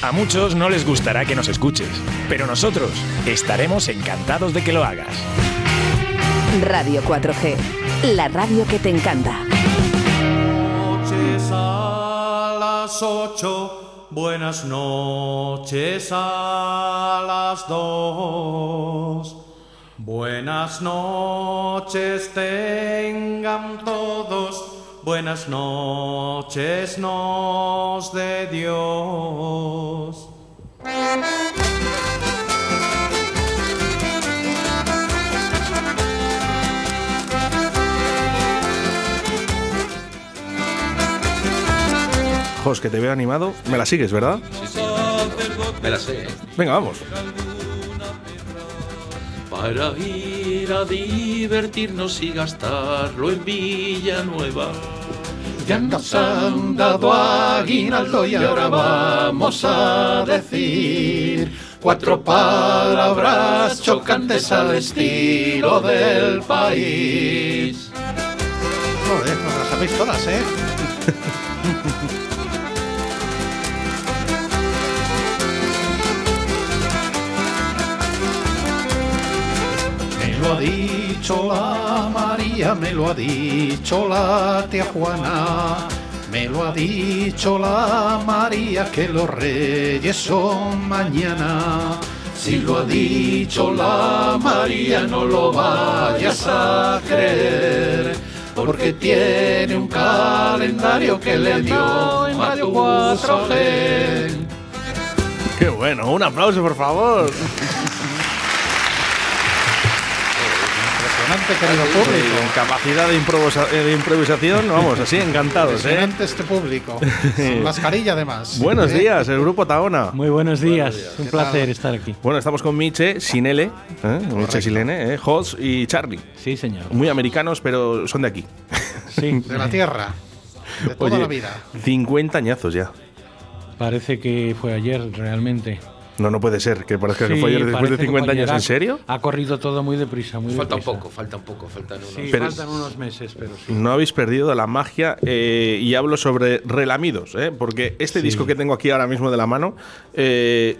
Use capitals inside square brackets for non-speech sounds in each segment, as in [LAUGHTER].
A muchos no les gustará que nos escuches, pero nosotros estaremos encantados de que lo hagas. Radio 4G, la radio que te encanta. Noches a las 8, buenas noches a las 2. Buenas noches tengan todos, buenas noches nos de Dios. Jos, que te veo animado. Me la sigues, ¿verdad? Me la sé. ¿eh? Venga, vamos. Para ir a divertirnos y gastarlo en Villanueva. Ya nos han dado aguinaldo y ahora vamos a decir cuatro palabras chocantes al estilo del país. Joder, pues las sabéis todas, ¿eh? [LAUGHS] dicho la María, me lo ha dicho la tía Juana, me lo ha dicho la María que los reyes son mañana. Si lo ha dicho la María, no lo vayas a creer, porque tiene un calendario que le dio en Radio 4G. Qué bueno. Un aplauso, por favor. [LAUGHS] Impresionante, querido público. Con capacidad de, improvisa- eh, de improvisación, vamos, así encantados, ¿eh? Impresionante este público. [LAUGHS] Sin mascarilla, además. Buenos ¿Eh? días, el grupo Taona. Muy buenos días, un ¿Qué placer tal? estar aquí. Bueno, estamos con Miche, Sinele, ¿eh? Miche Silene, ¿eh? Jos y Charlie. Sí, señor. Muy americanos, pero son de aquí. Sí, [LAUGHS] De la tierra. De toda Oye, la vida. 50 añazos ya. parece que fue ayer realmente. No, no puede ser que parezca que Sí, fue ayer después de parece que 50 fue años. ¿En serio? Ha corrido todo muy deprisa, muy Falta un poco, falta un poco, faltan unos. Sí, Pero- faltan unos meses, pero sí. No habéis perdido la magia eh, y hablo sobre relamidos, ¿eh? porque este Sí. disco que tengo aquí ahora mismo de la mano, eh,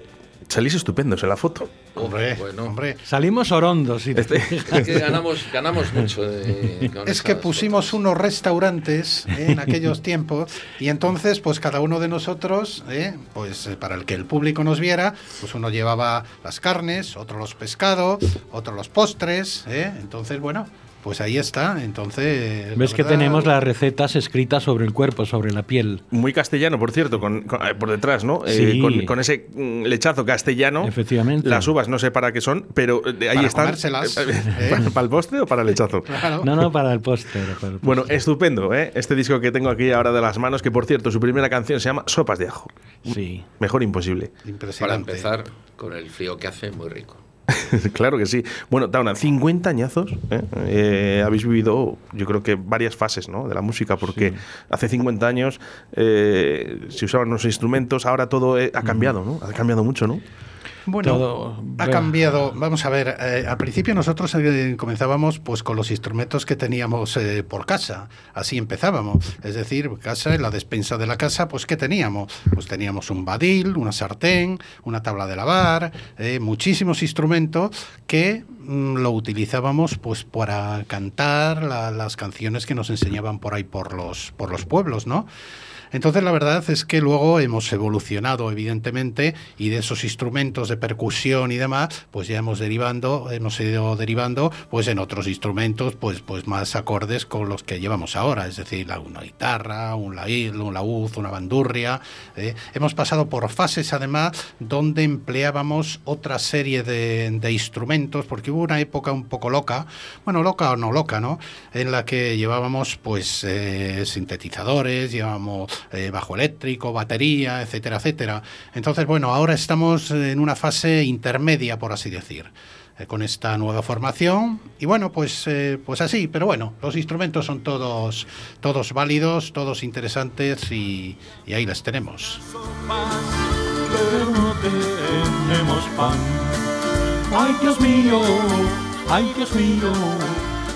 salís estupendos en la foto. Hombre, bueno. hombre. Salimos orondos. y- Este- [LAUGHS] Es que ganamos, ganamos mucho. [LAUGHS] de- con Es que pusimos fotos. unos restaurantes ¿eh? en aquellos tiempos y entonces pues cada uno de nosotros, ¿eh? pues eh, para el que el público nos viera, pues uno llevaba las carnes, otro los pescados, otro los postres, ¿eh? entonces bueno, pues ahí está, entonces... Ves que verdad, tenemos las recetas escritas sobre el cuerpo, sobre la piel. Muy castellano, por cierto, con, con- eh, por detrás, ¿no? Eh, Sí. con, con ese mm, lechazo castellano. Efectivamente. Las uvas no sé para qué son, pero eh, ahí Para están. comérselas. [LAUGHS] ¿Para, para el postre o para el lechazo? Claro. No, no, para el póster. para el Bueno, póster. estupendo, ¿eh? Este disco que tengo aquí ahora de las manos, que por cierto, su primera canción se llama Sopas de Ajo. sí. Mejor imposible. Para Impresionante. empezar, con el frío que hace, muy rico. [LAUGHS] claro que sí. Bueno, Tauna, 50 añazos. ¿eh? Eh, habéis vivido, yo creo que varias fases ¿no? de la música, porque hace 50 años eh, se usaban los instrumentos, ahora todo eh, ha cambiado, ¿no? Ha cambiado mucho, ¿no? Bueno, Todo- ha cambiado. Vamos a ver, eh, al principio nosotros eh, comenzábamos pues con los instrumentos que teníamos eh, por casa. Así empezábamos. Es decir, casa, en la despensa de la casa, pues ¿qué teníamos? Pues teníamos un badil, una sartén, una tabla de lavar, muchísimos instrumentos que mm, lo utilizábamos pues para cantar la- las canciones que nos enseñaban por ahí por los, por los pueblos, ¿no? Entonces la verdad es que luego hemos evolucionado evidentemente y de esos instrumentos de percusión y demás, pues ya hemos derivando, hemos ido derivando pues en otros instrumentos pues pues más acordes con los que llevamos ahora, es decir, una guitarra, un laúd, un laúd, una bandurria. ¿eh? Hemos pasado por fases además donde empleábamos otra serie de, de instrumentos porque hubo una época un poco loca, bueno loca o no loca, ¿no? En la que llevábamos pues eh, sintetizadores, llevábamos eh, bajo eléctrico, batería, etcétera, etcétera. Entonces, bueno, ahora estamos en una fase intermedia, por así decir, eh, con esta nueva formación. Y bueno, pues, eh, pues así, pero bueno, los instrumentos son todos, todos válidos, todos interesantes y, ahí les tenemos.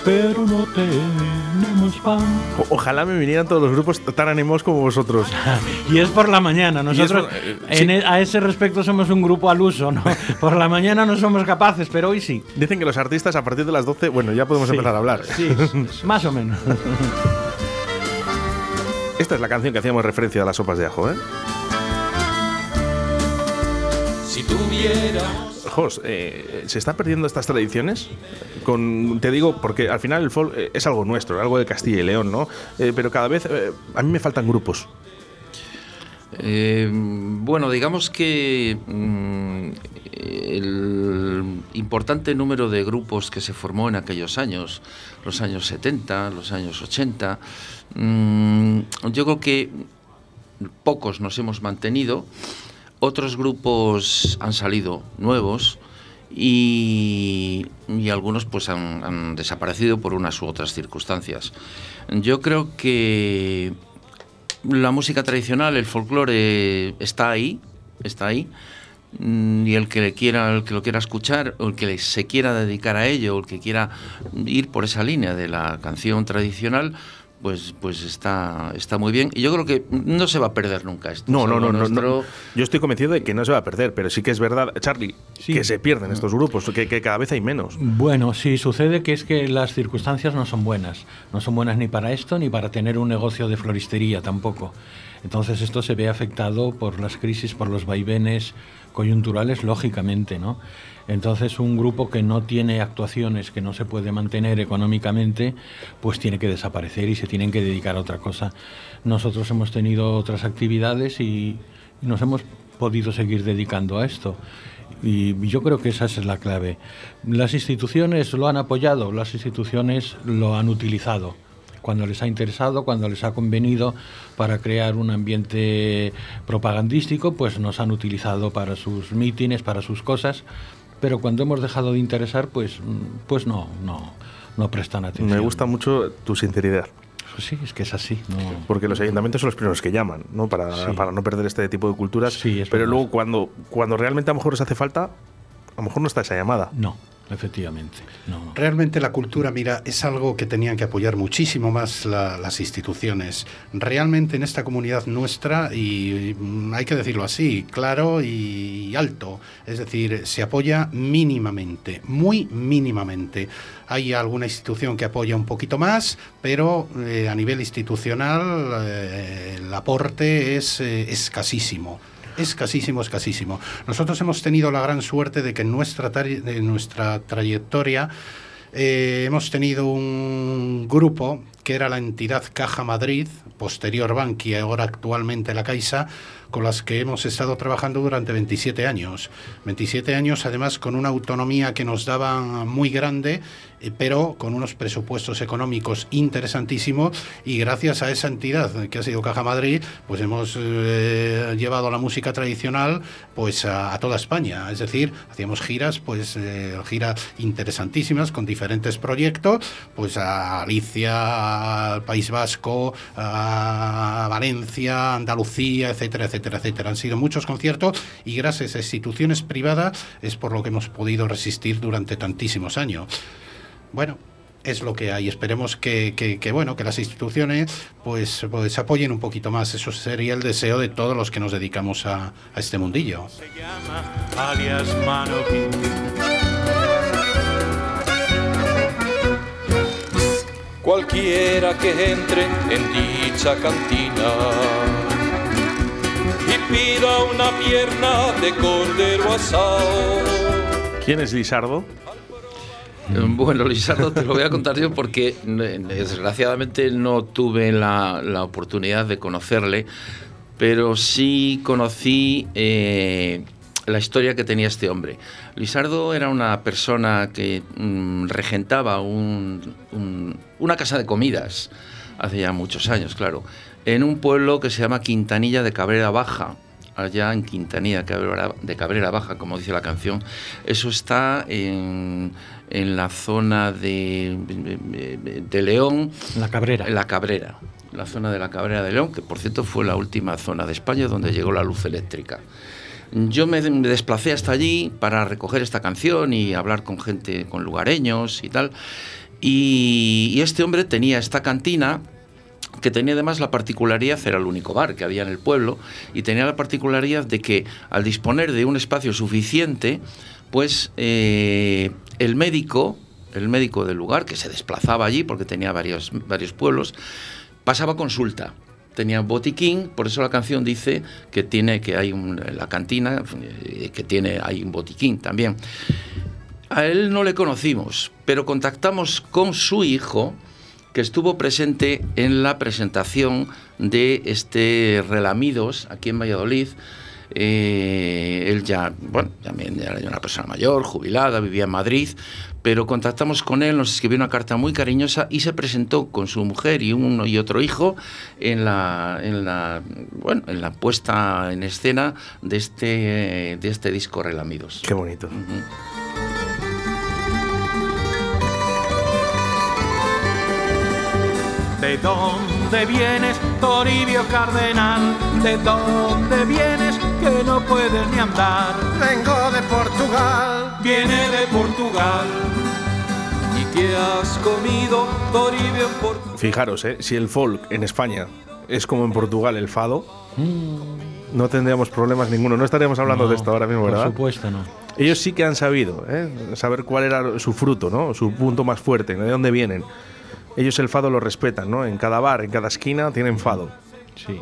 Pero no tenemos pan. Ojalá me vinieran todos los grupos tan animados como vosotros. [LAUGHS] Y es por la mañana. Nosotros por- eh, en sí. e- a ese respecto somos un grupo al uso. ¿no? [LAUGHS] Por la mañana no somos capaces, pero hoy sí. Dicen que los artistas a partir de las 12, bueno, ya podemos Sí. empezar a hablar. Sí, [LAUGHS] más o menos. Esta es la canción que hacíamos referencia a las sopas de ajo, ¿eh? Si Jos, eh, ¿se están perdiendo estas tradiciones? Con, te digo, porque al final el folk eh, es algo nuestro, algo de Castilla y León, ¿no? Eh, pero cada vez eh, a mí me faltan grupos. Eh, bueno, digamos que mm, el importante número de grupos que se formó en aquellos años, los años 70, los años 80, mm, yo creo que pocos nos hemos mantenido, otros grupos han salido nuevos y, algunos pues han, han desaparecido por unas u otras circunstancias. Yo creo que la música tradicional, el folclore está ahí, está ahí. Mm, Y el que le quiera, el que lo quiera escuchar, o el que se quiera dedicar a ello, o el que quiera ir por esa línea de la canción tradicional, pues, pues está, está muy bien. Y yo creo que no se va a perder nunca esto. No, no, no, no, nuestro. no. Yo estoy convencido de que no se va a perder, pero sí que es verdad, Charlie, Sí. que se pierden estos grupos, que, que cada vez hay menos. Bueno, sí, sucede que es que las circunstancias no son buenas. No son buenas ni para esto ni para tener un negocio de floristería tampoco. Entonces esto se ve afectado por las crisis, por los vaivenes coyunturales, lógicamente, ¿no? Entonces un grupo que no tiene actuaciones, que no se puede mantener económicamente, pues tiene que desaparecer y se tienen que dedicar a otra cosa. Nosotros hemos tenido otras actividades y, nos hemos podido seguir dedicando a esto. Y yo creo que esa es la clave. Las instituciones lo han apoyado, las instituciones lo han utilizado cuando les ha interesado, cuando les ha convenido para crear un ambiente propagandístico, pues nos han utilizado para sus mítines, para sus cosas, pero cuando hemos dejado de interesar, pues, pues no, no, no prestan atención. Me gusta mucho tu sinceridad, Pues sí, es que es así. No. porque los ayuntamientos son los primeros que llaman, ¿no? Para, Sí. para no perder este tipo de culturas. Sí, es pero verdad. luego cuando, cuando realmente a lo mejor les hace falta, a lo mejor no está esa llamada. No, efectivamente. Realmente la cultura, mira, es algo que tenían que apoyar muchísimo más la- las instituciones. Realmente en esta comunidad nuestra, y mm, hay que decirlo así, claro y alto, es decir, se apoya mínimamente, muy mínimamente. Hay alguna institución que apoya un poquito más, pero eh, a nivel institucional eh, el aporte es eh, escasísimo. Escasísimo, escasísimo. Nosotros hemos tenido la gran suerte de que en nuestra, nuestra trayectoria eh, hemos tenido un grupo que era la entidad Caja Madrid, posterior Bankia, ahora actualmente la Caixa, con las que hemos estado trabajando durante 27 años. 27 años además con una autonomía que nos daba muy grande, eh, pero con unos presupuestos económicos interesantísimos y gracias a esa entidad que ha sido Caja Madrid, pues hemos eh, llevado la música tradicional pues a, toda España. Es decir, hacíamos giras, pues eh, giras interesantísimas con diferentes proyectos, pues a Galicia, al País Vasco, a Valencia, Andalucía, etcétera, etcétera, etcétera. Han sido muchos conciertos y gracias a instituciones privadas es por lo que hemos podido resistir durante tantísimos años. Bueno, es lo que hay. Esperemos que, bueno que las instituciones pues, pues apoyen un poquito más. Eso sería el deseo de todos los que nos dedicamos a, este mundillo. alias Manoquín. Cualquiera que entre en dicha cantina pida una pierna de cordero asado. ¿Quién es Lisardo? Eh, Bueno, Lisardo, te lo voy a contar yo porque eh, desgraciadamente no tuve la, la oportunidad de conocerle, pero sí conocí eh, la historia que tenía este hombre. Lisardo era una persona que mm, regentaba un- un- una casa de comidas hace ya muchos años, claro, en un pueblo que se llama Quintanilla de Cabrera Baja, allá en Quintanilla de Cabrera, Baja, como dice la canción. Eso está en, en la zona de, de León, La Cabrera. la Cabrera, la zona de la Cabrera de León, que por cierto fue la última zona de España donde llegó la luz eléctrica. Yo me, me desplacé hasta allí para recoger esta canción y hablar con gente, con lugareños y tal. Y, y este hombre tenía esta cantina que tenía además la particularidad, era el único bar que había en el pueblo, y tenía la particularidad de que al disponer de un espacio suficiente, pues eh, el médico, el médico del lugar, que se desplazaba allí porque tenía varios, varios pueblos, pasaba consulta. Tenía botiquín, por eso la canción dice que tiene que hay un, la cantina eh, que tiene hay un botiquín también. A él no le conocimos, pero contactamos con su hijo, que estuvo presente en la presentación de este Relamidos aquí en Valladolid. Eh, él ya, bueno, también era una persona mayor, jubilada, vivía en Madrid, pero contactamos con él, nos escribió una carta muy cariñosa y se presentó con su mujer y uno y otro hijo en la, en la, bueno, en la puesta en escena de este, de este disco Relamidos. Qué bonito. ¿De dónde vienes, Toribio Cardenal? ¿De dónde vienes que no puedes ni andar? Vengo de Portugal. Viene de Portugal. ¿Y qué has comido, Toribio, en Portugal? Fijaros, ¿eh? si el folk en España es como en Portugal el fado, no tendríamos problemas ninguno. No estaríamos hablando No, de esto ahora mismo, ¿verdad? Por supuesto, no. Ellos sí que han sabido ¿eh? saber cuál era su fruto, ¿no? su punto más fuerte, de dónde vienen. Ellos el fado lo respetan, ¿no? En cada bar, en cada esquina tienen fado. Sí.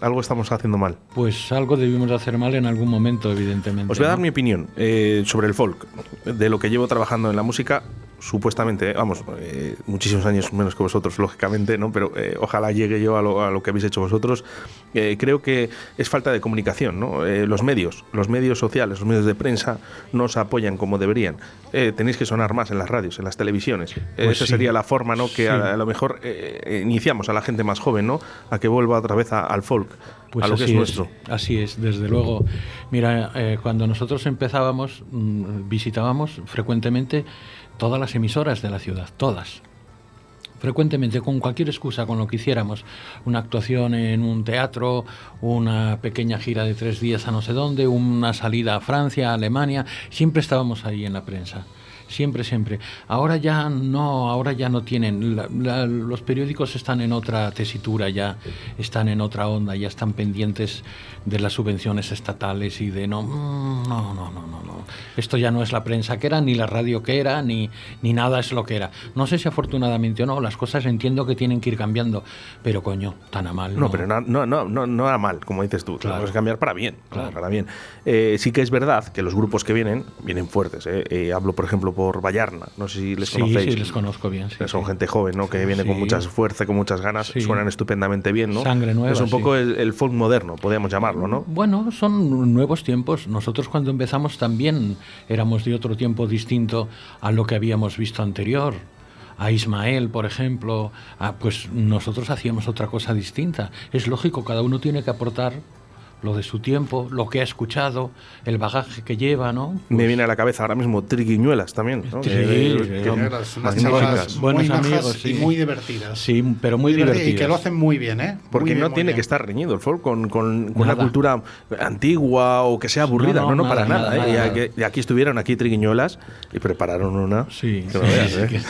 Algo estamos haciendo mal. Pues algo debimos de hacer mal en algún momento, evidentemente. Os voy a dar ¿no? mi opinión eh, sobre el folk, de lo que llevo trabajando en la música, supuestamente, vamos, eh, muchísimos años menos que vosotros, lógicamente, ¿no? Pero eh, ojalá llegue yo a lo, a lo que habéis hecho vosotros. Eh, creo que es falta de comunicación, ¿no? Eh, los medios, los medios sociales, los medios de prensa no os apoyan como deberían. Tenéis que sonar más en las radios, en las televisiones. Pues esa sí. sería la forma, ¿no? Que Sí. a, a lo mejor iniciamos a la gente más joven, ¿no? A que vuelva otra vez a- al folk, Pues a lo que así es nuestro. Así es, desde luego. Mira, cuando nosotros empezábamos, mm, visitábamos frecuentemente todas las emisoras de la ciudad, todas. Frecuentemente, con cualquier excusa, con lo que hiciéramos, una actuación en un teatro, una pequeña gira de tres días a no sé dónde, una salida a Francia, a Alemania, siempre estábamos ahí en la prensa. Siempre, siempre. Ahora ya no, ahora ya no tienen. los periódicos están en otra tesitura ya, están en otra onda, ya están pendientes de las subvenciones estatales y de no, mm, no, no, no, no, no. Esto ya no es la prensa que era, ni la radio que era, ni, ni nada es lo que era. No sé si afortunadamente o no, las cosas entiendo que tienen que ir cambiando, pero coño, tan a mal. No, pero no, no, no, no, no era mal, como dices tú. Claro. Que cambiar para bien. Claro. Para bien. Eh, sí que es verdad que los grupos que vienen, vienen fuertes. ¿eh? Eh, hablo, por ejemplo, por Vallarna. No sé si les Sí, conocéis. sí, les conozco bien. sí, Son sí. gente joven, ¿no? Que viene con mucha fuerza, con muchas ganas, suenan estupendamente bien, ¿no? Sangre nueva, Es un poco el, el folk moderno, podríamos Bueno, son nuevos tiempos. Nosotros cuando empezamos también éramos de otro tiempo distinto a lo que habíamos visto anterior. A Ismael, por ejemplo, a- pues nosotros hacíamos otra cosa distinta. Es lógico, cada uno tiene que aportar lo de su tiempo, lo que ha escuchado, el bagaje que lleva, ¿no? Me viene a la cabeza ahora mismo Triquiñuelas también, ¿no? Sí, sí, Unas Buenos muy amigos, sí. y muy divertidas. Sí, pero muy divertidas. Y que lo hacen muy bien, ¿eh? Porque bien, no tiene bien. que estar reñido el folk con, con- con una Nada. cultura antigua o que sea aburrida. No, No, no, no, para nada, nada. nada, ¿eh? Y nada. aquí- y aquí estuvieron, aquí Triquiñuelas, y prepararon una. Sí, que veas, sí, ¿eh? que-.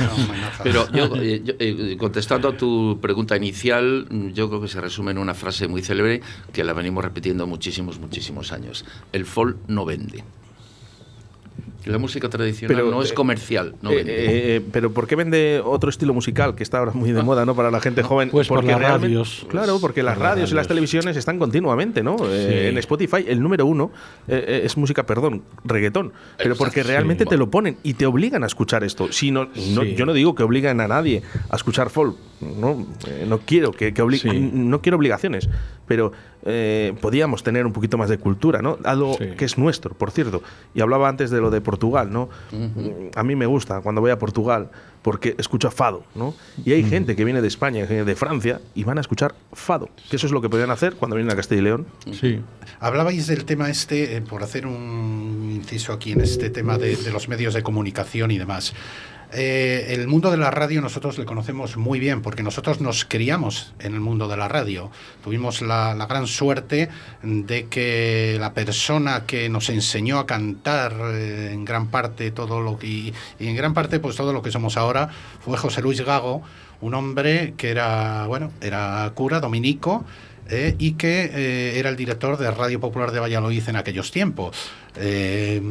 Pero yo, eh, yo, eh, contestando a tu pregunta inicial, yo creo que se resume en una frase muy célebre que la venimos repitiendo muchísimos, muchísimos años. El folk no vende. La música tradicional Pero, no es eh, comercial, no Eh, vende. eh, eh, pero ¿por qué vende otro estilo musical que está ahora muy de moda, ¿no? Para la gente joven. Pues por porque las radios. Claro, porque las Por radios y las televisiones están continuamente, ¿no? Eh, en Spotify el número uno es música, perdón, reggaetón. Pero porque realmente Sí. te lo ponen y te obligan a escuchar esto. Si no, no- Sí. yo no digo que obligan a nadie a escuchar folk. No, Eh, no quiero que, que obli- Sí. no quiero obligaciones, pero eh, podíamos tener un poquito más de cultura, ¿no? Algo Sí. que es nuestro, por cierto. Y hablaba antes de lo de Portugal, ¿no? A mí me gusta cuando voy a Portugal porque escucho fado, ¿no? Y hay gente que viene de España, que viene de Francia y van a escuchar fado, que eso es lo que podían hacer cuando vienen a Castilla y León. Sí. Hablabais del tema este, eh, por hacer un inciso aquí en este tema de, de los medios de comunicación y demás. Eh, el mundo de la radio nosotros le conocemos muy bien porque nosotros nos criamos en el mundo de la radio. Tuvimos la, la gran suerte de que la persona que nos enseñó a cantar eh, en gran parte todo lo que y, y en gran parte pues todo lo que somos ahora fue José Luis Gago, un hombre que era bueno era cura dominico eh, y que eh, era el director de Radio Popular de Valladolid en aquellos tiempos. Eh,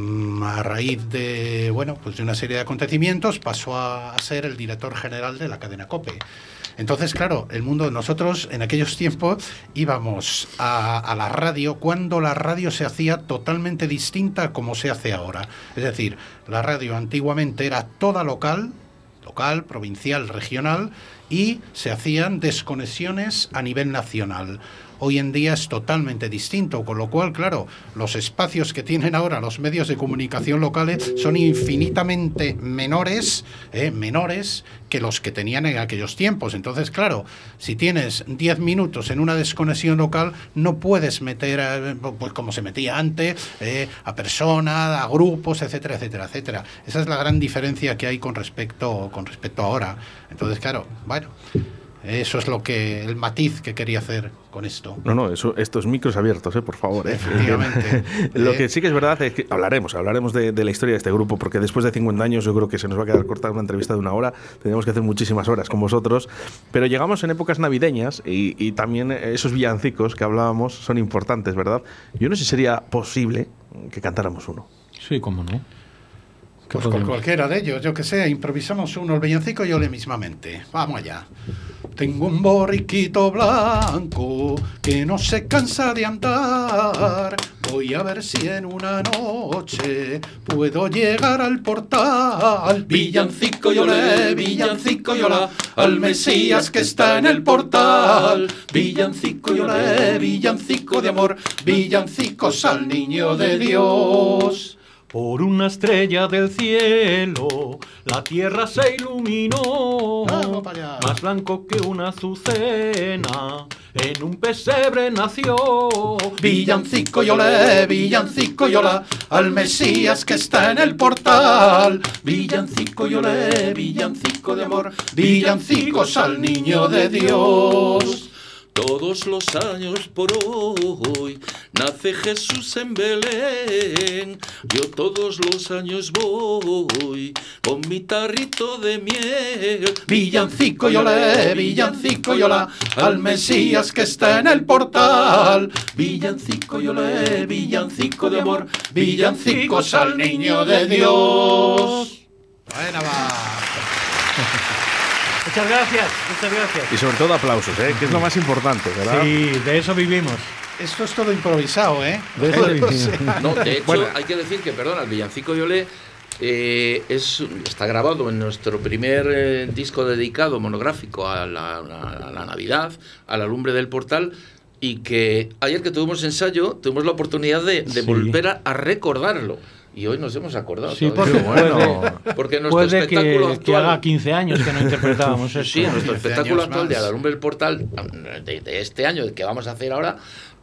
a raíz de, bueno, pues de una serie de acontecimientos pasó a, ser el director general de la cadena COPE. Entonces, claro, el mundo, nosotros en aquellos tiempos íbamos a, a, la radio cuando la radio se hacía totalmente distinta a como se hace ahora. Es decir, la radio antiguamente era toda local, local, provincial, regional, y se hacían desconexiones a nivel nacional. Hoy en día es totalmente distinto, con lo cual, claro, los espacios que tienen ahora los medios de comunicación locales son infinitamente menores, eh, menores que los que tenían en aquellos tiempos. Entonces, claro, si tienes 10 minutos en una desconexión local, no puedes meter, pues como se metía antes, eh, a personas, a grupos, etcétera, etcétera, etcétera. Esa es la gran diferencia que hay con respecto, con respecto ahora. Entonces, claro, bueno. Eso es lo que el matiz que quería hacer con esto. No, no, eso, estos micros abiertos, eh, por favor. Eh. Efectivamente. [LAUGHS] lo que sí que es verdad es que hablaremos, hablaremos de, de, la historia de este grupo, porque después de 50 años yo creo que se nos va a quedar corta una entrevista de una hora. Tenemos que hacer muchísimas horas con vosotros. Pero llegamos en épocas navideñas y, y también esos villancicos que hablábamos son importantes, ¿verdad? Yo no sé si sería posible que cantáramos uno. Sí, cómo no. Pues con cualquiera de ellos, yo que sé, improvisamos uno, el villancico y yo le mismamente. Vamos allá. Tengo un borriquito blanco que no se cansa de andar. Voy a ver si en una noche puedo llegar al portal. Villancico yo le, villancico yo la, al Mesías que está en el portal. Villancico yo le, villancico de amor, villancicos al niño de Dios. Por una estrella del cielo, la tierra se iluminó, más blanco que una azucena, en un pesebre nació. Villancico yo le, villancico yo la, al Mesías que está en el portal. Villancico yo le, villancico de amor, villancicos al niño de Dios. Todos los años por hoy nace Jesús en Belén. Yo todos los años voy con mi tarrito de miel. Villancico yo le, villancico yo la, al Mesías que está en el portal. Villancico yo le, villancico de amor, villancicos al niño de Dios. Buena va. Muchas gracias, muchas gracias. Y sobre todo aplausos, ¿eh? que es lo más importante, ¿verdad? Sí, de eso vivimos. Esto es todo improvisado, ¿eh? De eso [LAUGHS] vivimos. [LAUGHS] No, de hecho, bueno. hay que decir que, perdona, el Villancico Yolé eh, es, está grabado en nuestro primer eh, disco dedicado monográfico a la, a la, Navidad, a la lumbre del portal, y que ayer que tuvimos ensayo, tuvimos la oportunidad de, de sí. volver a, a recordarlo y hoy nos hemos acordado. Sí, porque, bueno. porque nuestro puede espectáculo que, actual, que haga 15 años que no interpretábamos [LAUGHS] eso. Sí, nuestro espectáculo actual más. de A la lumbre del portal de, de, este año, el que vamos a hacer ahora,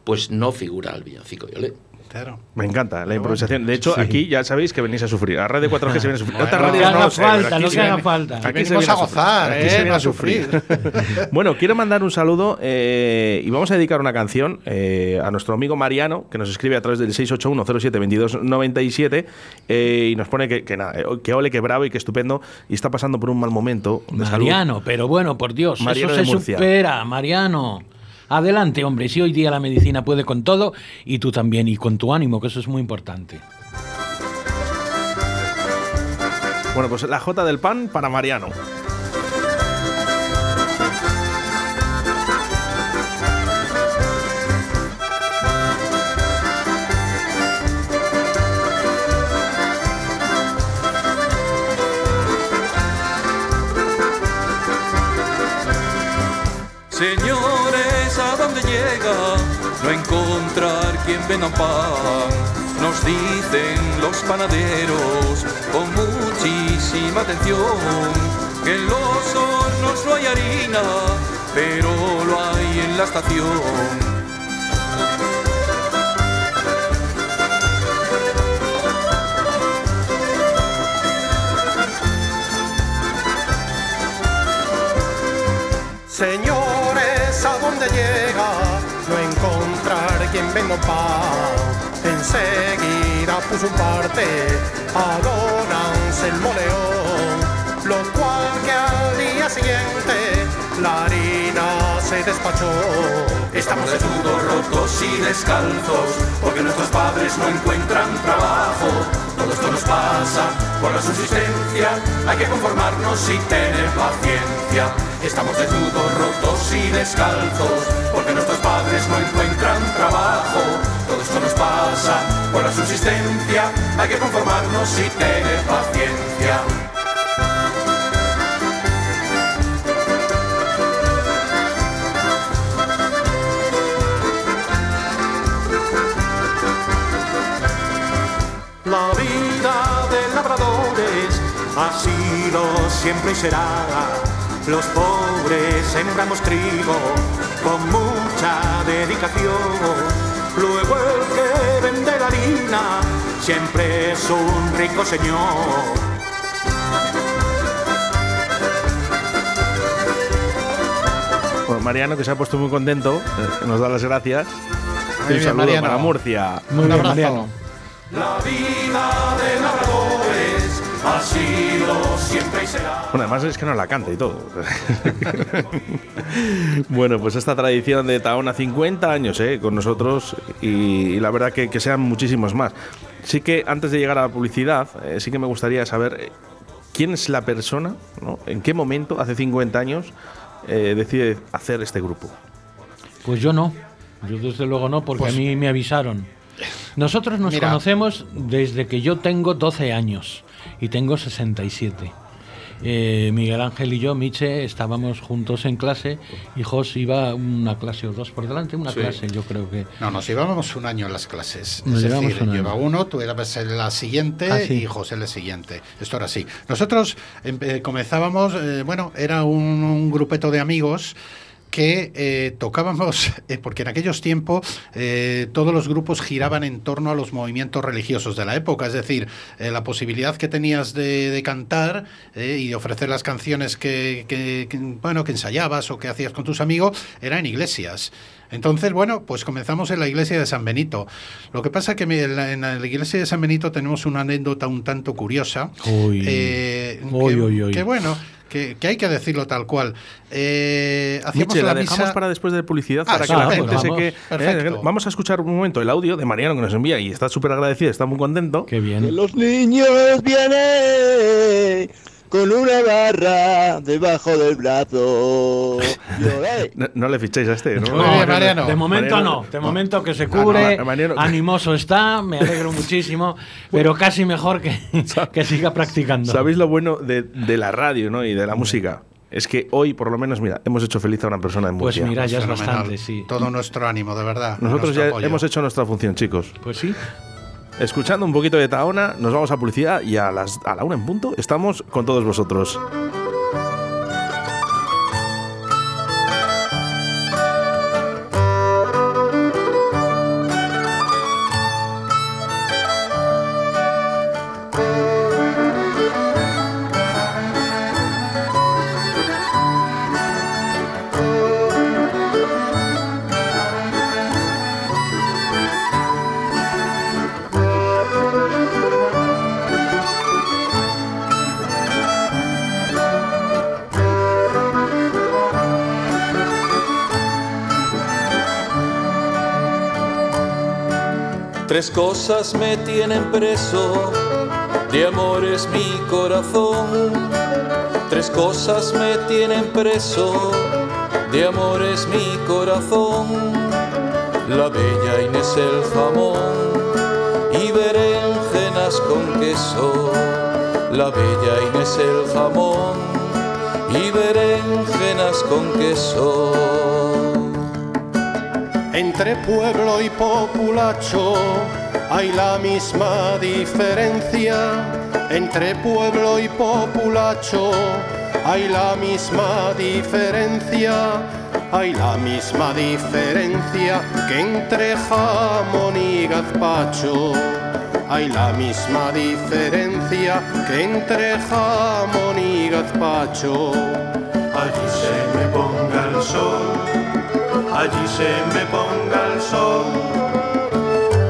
pues no figura el villancico Yolé. Claro. Me encanta la improvisación. De hecho, sí. aquí ya sabéis que venís a sufrir. A Radio 4G se viene a sufrir. Bueno, no, no, haga falta, no que haga falta. Aquí se viene a gozar, aquí eh, se viene a sufrir. [LAUGHS] bueno, quiero mandar un saludo eh, y vamos a dedicar una canción eh, a nuestro amigo Mariano, que nos escribe a través del 681072297 eh, y nos pone que, que, que, ole, que bravo y que estupendo y está pasando por un mal momento. De Mariano, salud. pero bueno, por Dios, Mariano eso se Murcia. supera, Mariano. Adelante, hombre, si hoy día la medicina puede con todo y tú también, y con tu ánimo, que eso es muy importante. Bueno, pues la J del pan para Mariano. Señores, ¿a dónde llega? no encontrar quien venda pan. Nos dicen los panaderos con muchísima atención que en los hornos no hay harina, pero lo hay en la estación. Señores, ¿a dónde llegan? Quien venda pan. Enseguida puso un parte a don Anselmo León, lo cual que al día siguiente la harina se despachó. Estamos desnudos, rotos y descalzos, porque nuestros padres no encuentran trabajo. Todo esto nos pasa por la subsistencia, hay que conformarnos y tener paciencia. Estamos desnudos, rotos y descalzos, porque nuestros no encuentran trabajo. Todo esto nos pasa por la subsistencia, hay que conformarnos y tener paciencia. La vida de labradores ha sido siempre y será. Los pobres sembramos trigo con mucha dedicación. Luego el que vende la harina siempre es un rico señor. Bueno, Mariano, que se ha puesto muy contento, eh, nos da las gracias. Muy un bien, saludo Mariano. para Murcia. Muy Un bien, abrazo. Mariano. La vida de labradores ha sido siempre y será. Bueno, además es que nos la canta y todo. [LAUGHS] bueno, pues esta tradición de Taona, 50 años eh, con nosotros y, y la verdad que, que sean muchísimos más. Sí que antes de llegar a la publicidad, eh, sí que me gustaría saber eh, quién es la persona, ¿no? en qué momento, hace 50 años, eh, decide hacer este grupo. Pues yo no. Yo desde luego no, porque Pues- a mí me avisaron. Nosotros nos Mira. conocemos desde que yo tengo 12 años y tengo 67. Eh, Miguel Ángel y yo, Miche, estábamos juntos en clase y Jos iba una clase o dos por delante, una clase, yo creo que. No, nos llevábamos un año en las clases. Nos es decir, un año. lleva uno, tú eras la siguiente Ah, sí. y José la siguiente. Esto era así. Nosotros empe- comenzábamos, eh, bueno, era un, un grupeto de amigos que eh, tocábamos, [LAUGHS] eh, porque en aquellos tiempos eh, todos los grupos giraban en torno a los movimientos religiosos de la época, es decir, la posibilidad que tenías de, de cantar y de ofrecer las canciones que, que- que, bueno, que ensayabas o que hacías con tus amigos era en iglesias. Entonces, bueno, pues comenzamos en la iglesia de San Benito. Lo que pasa que me- en la, en la iglesia de San Benito tenemos una anécdota un tanto curiosa. Uy. Uy, que, uy, uy. que bueno, que, que hay que decirlo tal cual. Eh, hacíamos Miche, la, la dejamos misa... para después de publicidad Ah, para que la gente se vamos. que Perfecto. vamos a escuchar un momento el audio de Mariano que nos envía y está súper agradecido, está muy contento. Qué bien. Los niños vienen con una barra debajo del brazo. Eh, No, no le fichéis a este, ¿no? Bien, Mariano. De momento Mariano- no, de momento que se cubre, Ah, no, Mariano- animoso está, me alegro [LAUGHS] muchísimo, pero casi mejor que, [LAUGHS] que siga practicando. ¿Sabéis lo bueno de, de la radio ¿no? y de la música? Es que hoy, por lo menos, mira, hemos hecho feliz a una persona en Pues Murcia. mira, ya es Fenomenal. bastante, sí. Todo nuestro ánimo, de verdad. Nosotros ya apoyo. hemos hecho nuestra función, chicos. Pues sí. Escuchando un poquito de Taona, nos vamos a publicidad y a, las, a la una en punto estamos con todos vosotros. Tres cosas me tienen preso, de amor es mi corazón. Tres cosas me tienen preso, de amor es mi corazón. La bella Inés el jamón y berenjenas con queso. La bella Inés el jamón y berenjenas con queso. Entre pueblo y populacho hay la misma diferencia. Entre pueblo y populacho hay la misma diferencia. Hay la misma diferencia que entre jamón y gazpacho. Hay la misma diferencia que entre jamón y gazpacho. Allí se me ponga el sol allí se me ponga el sol.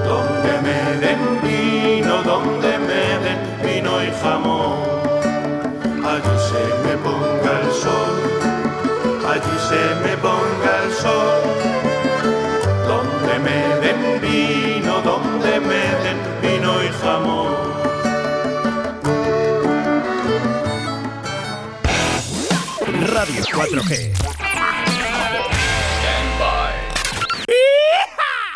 Donde me den vino, donde me den vino y jamón. Allí se me ponga el sol, allí se me ponga el sol. Donde me den vino, donde me den vino y jamón. Radio 4G.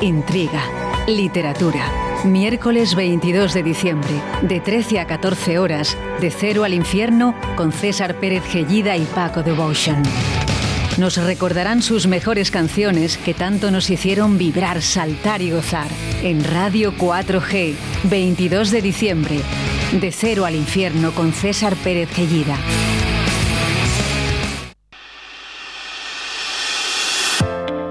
intriga, literatura. Miércoles 22 de diciembre, de 13 a 14 horas, de Cero al Infierno, con César Pérez Gellida y Paco Devotion. Nos recordarán sus mejores canciones que tanto nos hicieron vibrar, saltar y gozar. En Radio 4G, 22 de diciembre, de Cero al Infierno, con César Pérez Gellida.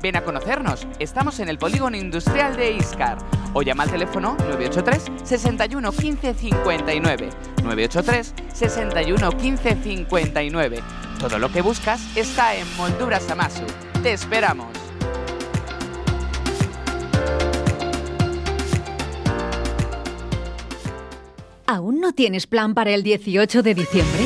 Ven a conocernos, estamos en el polígono industrial de Iscar o llama al teléfono 983 61 15 59. 983 61 15 59. Todo lo que buscas está en Molduras Amasu. Te esperamos. ¿Aún no tienes plan para el 18 de diciembre?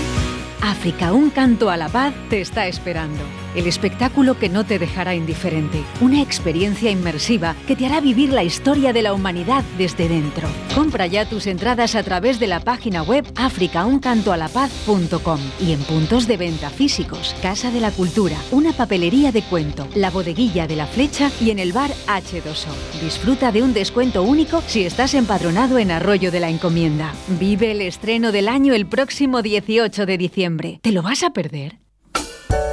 África, un canto a la paz te está esperando. El espectáculo que no te dejará indiferente. Una experiencia inmersiva que te hará vivir la historia de la humanidad desde dentro. Compra ya tus entradas a través de la página web africauncantoalapaz.com y en puntos de venta físicos, Casa de la Cultura, una papelería de cuento, la bodeguilla de la flecha y en el bar H2O. Disfruta de un descuento único si estás empadronado en Arroyo de la Encomienda. Vive el estreno del año el próximo 18 de diciembre. ¿Te lo vas a perder?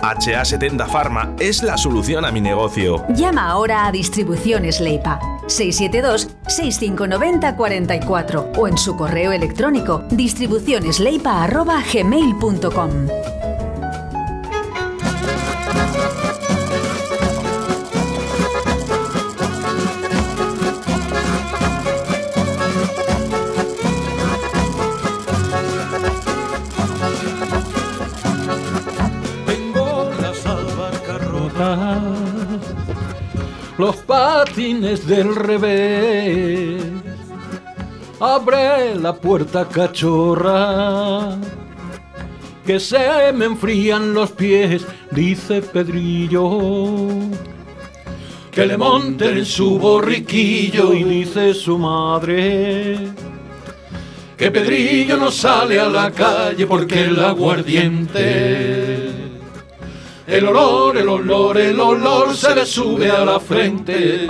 HA70 Pharma es la solución a mi negocio. Llama ahora a Distribuciones Leipa 672-6590-44 o en su correo electrónico distribucionesleipa.gmail.com. los patines del revés. Abre la puerta cachorra, que se me enfrían los pies, dice Pedrillo. Que le monten en su borriquillo y dice su madre. Que Pedrillo no sale a la calle porque el aguardiente. El olor, el olor, el olor se le sube a la frente.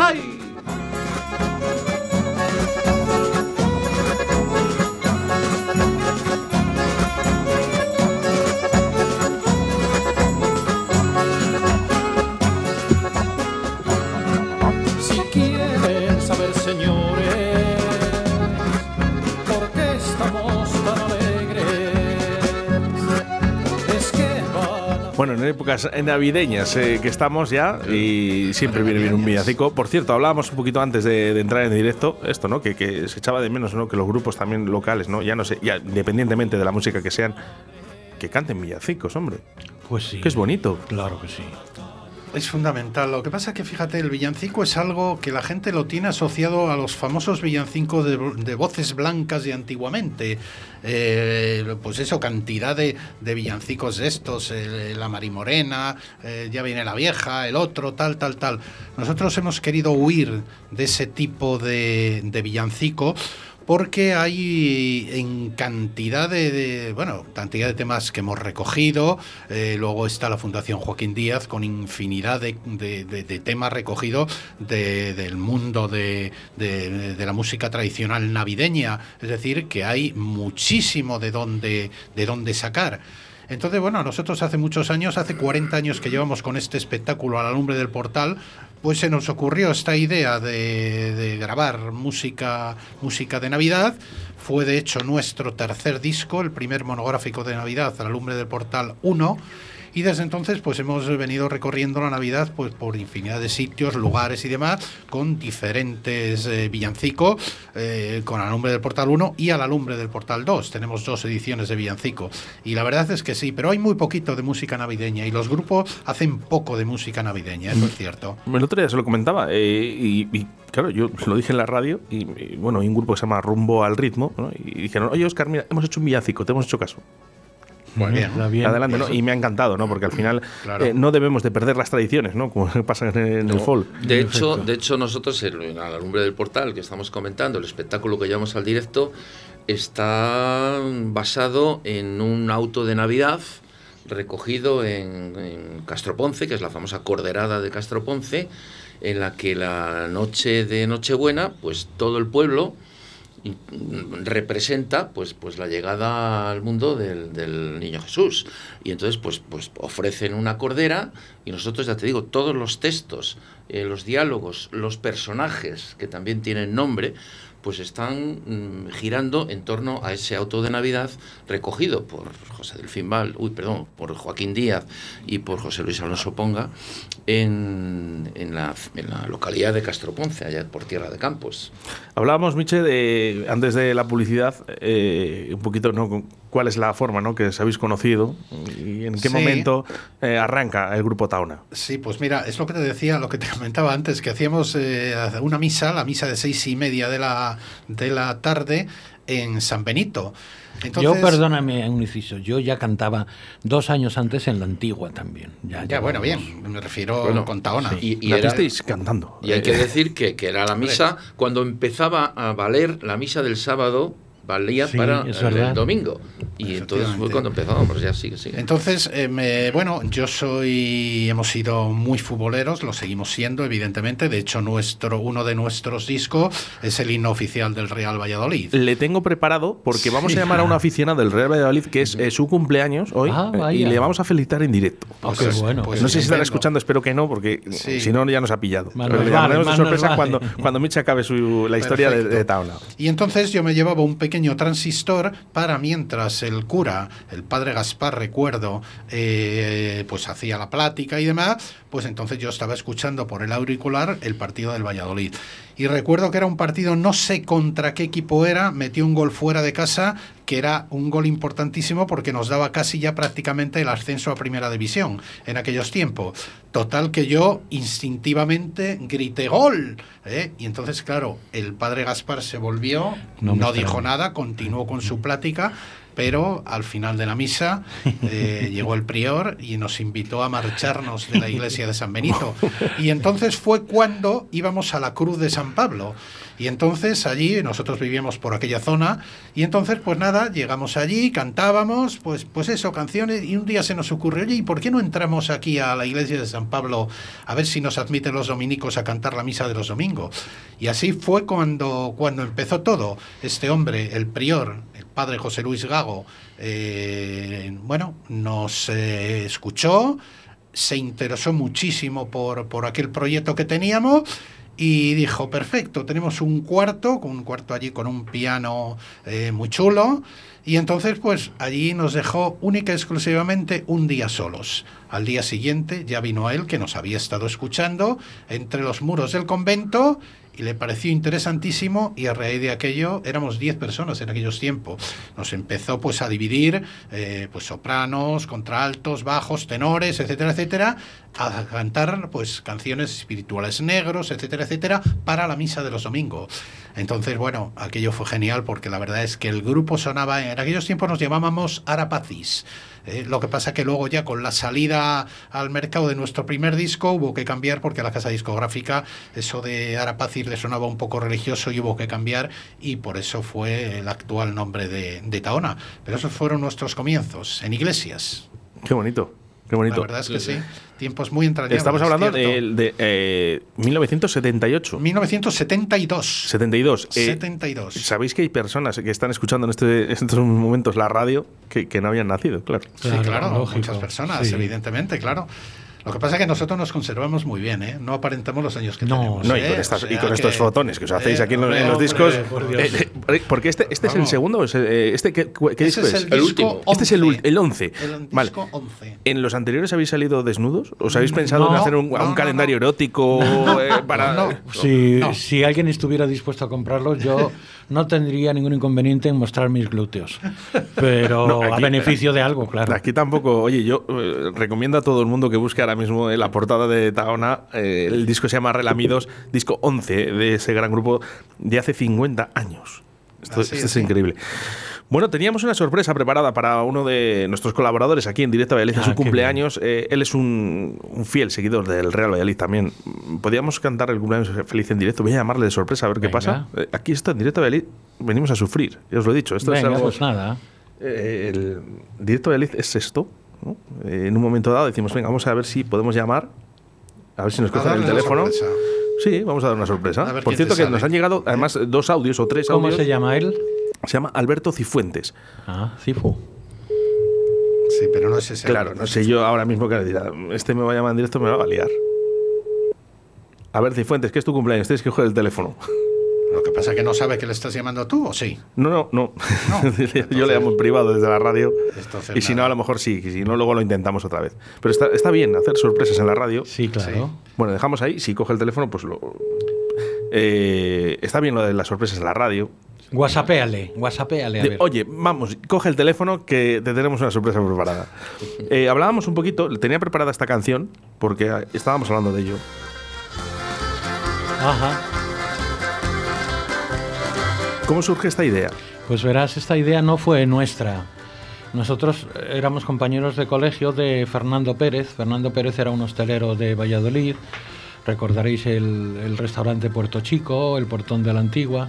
Épocas navideñas eh, que estamos ya y siempre viene bien un villancico. Por cierto, hablábamos un poquito antes de, de entrar en directo esto, ¿no? Que, que se echaba de menos, ¿no? Que los grupos también locales, ¿no? Ya no sé, ya independientemente de la música que sean, que canten villancicos, hombre. Pues sí. Que es bonito. Claro que sí. Es fundamental. Lo que pasa es que, fíjate, el villancico es algo que la gente lo tiene asociado a los famosos villancicos de, de voces blancas de antiguamente. Eh, pues eso, cantidad de, de villancicos estos, la Marimorena, eh, ya viene la vieja, el otro, tal, tal, tal. Nosotros hemos querido huir de ese tipo de, de villancico porque hay en cantidad de, bueno cantidad de temas que hemos recogido. Eh, luego está la Fundación Joaquín Díaz con infinidad de, de, de temas recogidos del mundo de, la música tradicional navideña. Es decir que hay muchísimo de dónde de dónde sacar. Entonces, bueno, nosotros hace muchos años, hace 40 años que llevamos con este espectáculo a la lumbre del portal, pues se nos ocurrió esta idea de, grabar música, música de Navidad. Fue de hecho nuestro tercer disco, el primer monográfico de Navidad, la lumbre del portal 1 y desde entonces pues hemos venido recorriendo la Navidad pues por infinidad de sitios, lugares y demás, con diferentes eh, villancicos, eh, con la lumbre del portal 1 y a la lumbre del portal 2. Tenemos dos ediciones de villancico. Y la verdad es que sí, pero hay muy poquito de música navideña y los grupos hacen poco de música navideña, eso es cierto. El otro día se lo comentaba eh, y, y, claro, yo lo dije en la radio y, y, bueno, hay un grupo que se llama Rumbo al Ritmo ¿no? y dijeron, oye Oscar, mira, hemos hecho un villancico, te hemos hecho caso. Bien. bien. Adelante, ¿no? Y me ha encantado, ¿no? Porque al final claro. eh, no debemos de perder las tradiciones, ¿no? Como [LAUGHS] pasa en, en no. el folk. De hecho, de hecho, nosotros en la lumbre del portal que estamos comentando, el espectáculo que llevamos al directo, está basado en un auto de Navidad recogido en, en Castroponce, que es la famosa corderada de Castroponce, en la que la noche de Nochebuena, pues todo el pueblo representa pues, pues la llegada al mundo del, niño Jesús. Y entonces pues, pues ofrecen una cordera y nosotros, ya te digo, todos los textos, eh, los diálogos, los personajes que también tienen nombre, pues están mmm, girando en torno a ese auto de Navidad recogido por José del Finval, uy, perdón, por Joaquín Díaz y por José Luis Alonso Ponga en, en, la, en la, localidad de Castroponce, allá por Tierra de Campos. Hablábamos, Miche, de, antes de la publicidad, eh, un poquito, ¿no? ¿Cuál es la forma ¿no? que os habéis conocido y en qué sí. momento eh, arranca el grupo Tauna? Sí, pues mira, es lo que te decía, lo que te [LAUGHS] comentaba antes, que hacíamos eh, una misa, la misa de seis y media de la, de la tarde en San Benito. Entonces, yo, perdóname, un inciso, yo ya cantaba dos años antes en la antigua también. Ya, ya bueno, bien, me refiero bueno, con Taona. Sí. Y, y era, estáis cantando. Y hay que decir que, que era la misa, cuando empezaba a valer la misa del sábado, valía sí, para el, domingo. Y entonces fue cuando empezábamos, ya sigue, sigue. Entonces, eh, me, bueno, yo soy, hemos sido muy futboleros, lo seguimos siendo, evidentemente. De hecho, nuestro, uno de nuestros discos es el himno oficial del Real Valladolid. Le tengo preparado porque vamos sí. a llamar a una aficionada del Real Valladolid que es eh, su cumpleaños hoy ah, y le vamos a felicitar en directo. Pues, pues, bueno. Pues no sé si estará escuchando, espero que no, porque sí. si no ya nos ha pillado. Más Pero le llamaremos de sorpresa vale. cuando, cuando Micha acabe su, la historia de, de Taula. Y entonces yo me llevaba un pequeño transistor para mientras el cura, el padre Gaspar, recuerdo, eh, pues hacía la plática y demás, pues entonces yo estaba escuchando por el auricular el partido del Valladolid. Y recuerdo que era un partido, no sé contra qué equipo era, metió un gol fuera de casa, que era un gol importantísimo porque nos daba casi ya prácticamente el ascenso a primera división en aquellos tiempos. Total que yo instintivamente grité gol. ¿eh? Y entonces, claro, el padre Gaspar se volvió, no, no dijo nada, continuó con su plática pero al final de la misa eh, [LAUGHS] llegó el prior y nos invitó a marcharnos de la iglesia de San Benito. [LAUGHS] Y entonces fue cuando íbamos a la Cruz de San Pablo. Y entonces allí, nosotros vivíamos por aquella zona, y entonces pues nada, llegamos allí, cantábamos, pues, pues eso, canciones, y un día se nos ocurrió, oye, ¿y por qué no entramos aquí a la iglesia de San Pablo a ver si nos admiten los dominicos a cantar la misa de los domingos? Y así fue cuando, cuando empezó todo. Este hombre, el prior, padre José Luis Gago, eh, bueno, nos eh, escuchó, se interesó muchísimo por, por aquel proyecto que teníamos, y dijo, perfecto, tenemos un cuarto, un cuarto allí con un piano eh, muy chulo, y entonces pues allí nos dejó única y exclusivamente un día solos. Al día siguiente ya vino él, que nos había estado escuchando, entre los muros del convento y le pareció interesantísimo y a raíz de aquello éramos 10 personas en aquellos tiempos. Nos empezó pues a dividir eh, pues sopranos, contraltos, bajos, tenores, etcétera, etcétera, a cantar pues canciones espirituales negros, etcétera, etcétera, para la misa de los domingos. Entonces, bueno, aquello fue genial porque la verdad es que el grupo sonaba, en aquellos tiempos nos llamábamos Arapacis. Eh, lo que pasa que luego ya con la salida al mercado de nuestro primer disco hubo que cambiar porque a la casa discográfica eso de Arapacis le sonaba un poco religioso y hubo que cambiar y por eso fue el actual nombre de, de Taona. Pero esos fueron nuestros comienzos en iglesias. Qué bonito. Qué bonito. La verdad es que sí. Tiempos muy entrañables. Estamos hablando cierto. de, de, eh, 1978. 1972. 72. Eh, 72. Sabéis que hay personas que están escuchando en, este, [LAUGHS] en estos momentos la radio que, que no habían nacido, claro. Sí, claro, muchas personas, Sí. evidentemente, claro. Lo que pasa es que nosotros nos conservamos muy bien, ¿eh? No aparentamos los años que tenemos. No, y ¿eh? con, estas- O y con estos que- fotones que os hacéis Eh, aquí en los, en hombre, los discos. hombre, por Dios. Eh, eh, porque este, este es el segundo. este, ¿qué, qué disco es es? el El último. Este es el, el 11. El Vale. disco 11. ¿En los anteriores habéis salido desnudos? ¿Os habéis pensado en hacer un, no, un no, calendario erótico eh, [LAUGHS] para.? Si, si alguien estuviera dispuesto a comprarlos, yo no tendría ningún inconveniente en mostrar mis glúteos. Pero [LAUGHS] No, a beneficio de algo, claro. Aquí tampoco. Oye, yo eh, recomiendo a todo el mundo que busque ahora mismo en la portada de Taona. eh, el disco se llama Relamidos, disco 11 de ese gran grupo de hace 50 años. Esto, esto es, es sí. Bueno, teníamos una sorpresa preparada para uno de nuestros colaboradores aquí en Directo a Valladolid, Ah, su cumpleaños. Eh, él es un, un fiel seguidor del Real Valladolid también. Podríamos cantar el cumpleaños feliz en directo. Voy a llamarle de sorpresa a ver qué Venga. pasa. Eh, aquí está en Directo a Valladolid. Venimos a sufrir, ya os lo he dicho. Esto es algo- pues nada. eh, el directo de Liz es esto. ¿no? Eh, en un momento dado decimos, venga, vamos a ver si podemos llamar, a ver si nos cogen el teléfono. sorpresa. Sí, vamos a dar una sorpresa. Por cierto, que sale. nos han llegado además dos audios o tres ¿Cómo audios. se llama él? Se llama Alberto Cifuentes. Ah, Cifu. Sí, pero no es ese. Claro, no sé yo ahora mismo que dirá, este me va a llamar en directo, me va a liar. A ver, Cifuentes, que es tu cumpleaños, tienes que coger el teléfono. Lo que pasa es que no sabe que le estás llamando tú, ¿o sí? No, no, no. [LAUGHS] Yo le llamo en privado desde la radio. Entonces y si no, a lo mejor sí. y Si no, luego lo intentamos otra vez. Pero está, está bien hacer sorpresas en la radio. Sí, claro. Bueno, dejamos ahí. Si coge el teléfono, pues lo. Eh, está bien lo de las sorpresas en la radio. A De, ver. Oye, vamos, coge el teléfono que te tenemos una sorpresa preparada. [LAUGHS] Eh, hablábamos un poquito, tenía preparada esta canción porque estábamos hablando de ello. Ajá. ¿Cómo surge esta idea? Pues verás, esta idea no fue nuestra. Nosotros éramos compañeros de colegio de Fernando Pérez. Fernando Pérez era un hostelero de Valladolid. Recordaréis el, el restaurante Puerto Chico, el portón de la Antigua.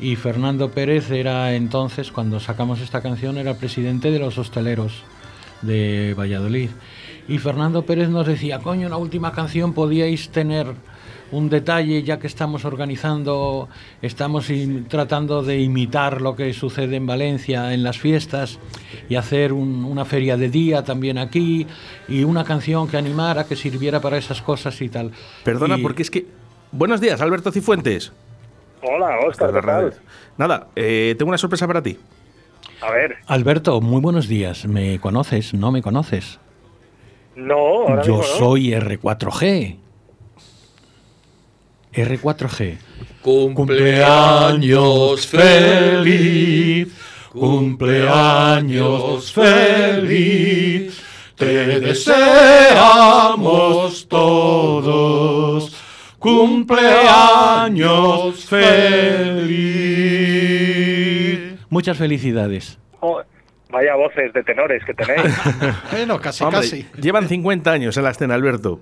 Y Fernando Pérez era entonces, cuando sacamos esta canción, era presidente de los hosteleros de Valladolid. Y Fernando Pérez nos decía, coño, en la última canción podíais tener un detalle, ya que estamos organizando, estamos tratando de imitar lo que sucede en Valencia en las fiestas y hacer un- una feria de día también aquí y una canción que animara, que sirviera para esas cosas y tal. Perdona, Y- porque es que. Buenos días, Alberto Cifuentes. Hola, Oscar, ¿qué tal? Nada, eh, tengo una sorpresa para ti. A ver, Alberto, muy buenos días. ¿Me conoces? ¿No me conoces? no, ahora Yo mismo no. soy R4G. R4G. Cumpleaños feliz, cumpleaños feliz, te deseamos todos. Cumpleaños feliz. Muchas felicidades. Oh, vaya voces de tenores que tenéis. [LAUGHS] Bueno, casi, Hombre, casi. Llevan 50 años en la escena, Alberto.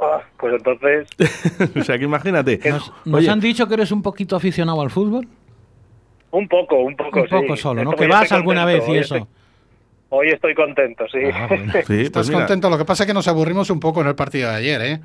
Ah, pues entonces, [LAUGHS] o sea que imagínate. Nos, nos Oye, han dicho que eres un poquito aficionado al fútbol. un poco, un poco, Un poco sí. solo, ¿no? Que vas alguna vez y eso. estoy- hoy estoy contento, sí. Ah, bueno. sí, [LAUGHS] pues Estás contento. Lo que pasa es que nos aburrimos un poco en el partido de ayer, ¿eh?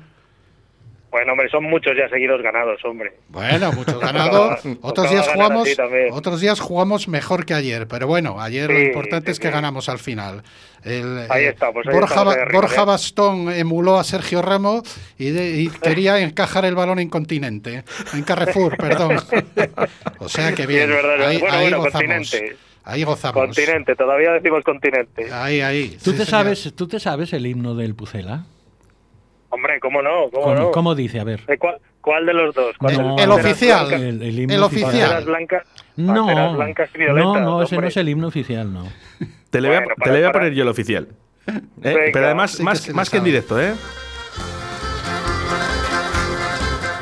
Bueno, hombre, son muchos ya seguidos ganados, hombre. Bueno, muchos [LAUGHS] ganados. Otros días jugamos, otros días jugamos mejor que ayer, pero bueno, ayer lo importante sí, es que sí. ganamos al final. El, Ahí eh, está, pues ahí Borja, arriba, Borja ¿eh? Bastón emuló a Sergio Ramos y, de- y [LAUGHS] quería encajar el balón en Continente, en Carrefour, [LAUGHS] perdón. o sea que Sí, bien. es verdad. ahí, bueno, ahí bueno, gozamos. continente. Ahí gozamos. Continente, todavía decimos continente. Ahí, ahí. ¿Tú, Sí, te sabes, ¿Tú te sabes el himno del Pucela? Hombre, ¿cómo no? ¿Cómo, ¿Cómo, no? cómo dice? A ver. ¿De cuál, cuál de los dos? ¿Cuál No, del- el oficial. blancas- El, el himno El oficial. blancas, No, blancas y violetas. no, no, ese no es el himno oficial, no. Te le voy a, Bueno, te para- le voy a para- poner yo el oficial. ¿Eh? Venga, Pero además, sí que más, más que en directo, ¿eh?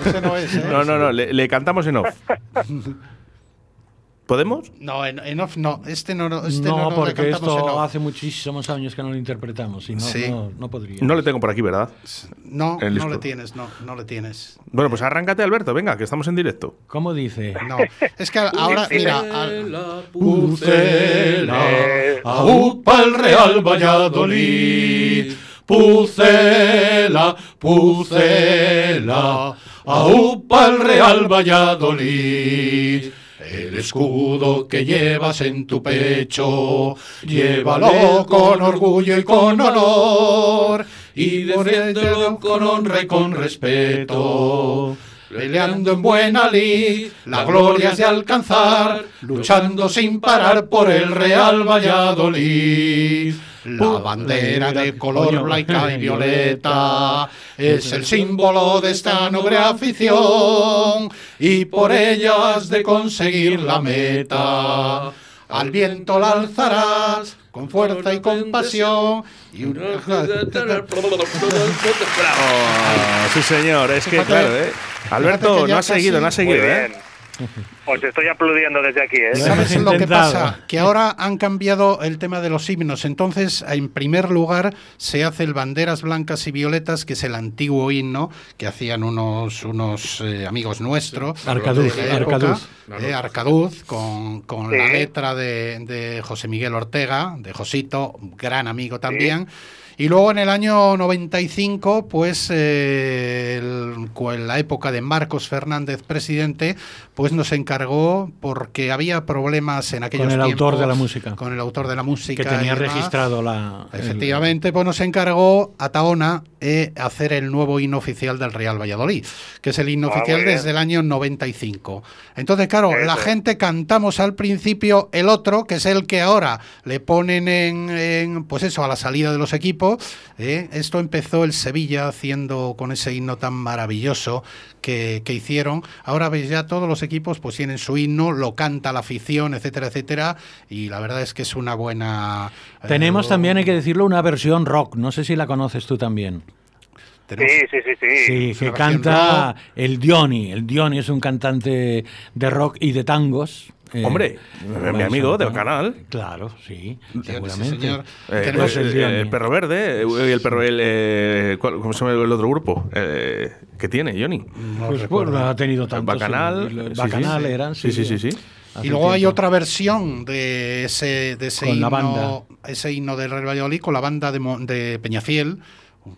Ese no es, ¿eh? No, no, no, le, le cantamos en off. [LAUGHS] ¿Podemos? No, en, en off no. Este no, este no, no, porque esto off. hace muchísimos años que no lo interpretamos y no, Sí. no, no podría. No le tengo por aquí, ¿verdad? No, El no le tienes, no, no le tienes. Bueno, pues arráncate, Alberto, venga, que estamos en directo. ¿Cómo dice? No, es que ahora, mira, al- Pucela, aupa el Real Valladolid. Pucela, Pucela, aupa el Real Valladolid. El escudo que llevas en tu pecho, llévalo con orgullo y con honor, y defiéndelo con honra y con respeto. Peleando en buena lid, la gloria es de alcanzar, luchando sin parar por el Real Valladolid. La bandera de color blanca y [LAUGHS] violeta. es el símbolo de esta noble afición y por ella has de conseguir la meta. Al viento la alzarás con fuerza y con pasión y una... Oh, sí, señor, es que claro, ¿eh? Alberto, no has seguido, no Muy seguido, ¿eh? Os estoy aplaudiendo desde aquí, ¿eh? ¿Sabes lo que pasa? Que ahora han cambiado el tema de los himnos. Entonces, en primer lugar, se hace el Banderas Blancas y Violetas, que es el antiguo himno que hacían unos, unos eh, amigos nuestros. Arcaduz, de la época, Arcaduz. eh, Arcaduz, con, con la Sí. letra de, de José Miguel Ortega, de Josito, gran amigo también. Y luego en el año 95, pues eh, el- en la época de Marcos Fernández presidente, pues nos encargó porque había problemas en aquellos Con el autor de la música. Con el autor de la música. Que tenía registrado la. el- Efectivamente, pues nos encargó a Taona eh, hacer el nuevo himno oficial del Real Valladolid, que es el himno Ah, oficial desde el año 95. Entonces, claro, Eso la gente cantamos al principio el otro, que es el que ahora le ponen en, en, pues eso, a la salida de los equipos. ¿Eh? Esto empezó el Sevilla haciendo con ese himno tan maravilloso que, que hicieron. Ahora veis ya todos los equipos pues tienen su himno, lo canta la afición, etcétera, etcétera. Y la verdad es que es una buena... eh, Tenemos también, hay que decirlo, una versión rock. No sé si la conoces tú también. tenemos- Sí, sí, sí, sí. Que canta rock. el Dioni. El Dioni es un cantante de rock y de tangos. Eh, Hombre, mi amigo del canal. Claro, sí, Sí, seguramente. señor. Eh, pues, el el, el perro verde, eh, el perro, el, eh, ¿cuál- ¿cómo se llama el otro grupo? Eh, ¿Qué tiene, Johnny? No Pues, recuerdo. bueno, ha tenido tantos. Bacanal, sí, sí, Bacanal sí. eran. Sí, sí, sí, sí. Y luego hay otra versión de ese, de ese Con la himno, banda. ese himno del Real Valladolid con la banda de, de Peñafiel.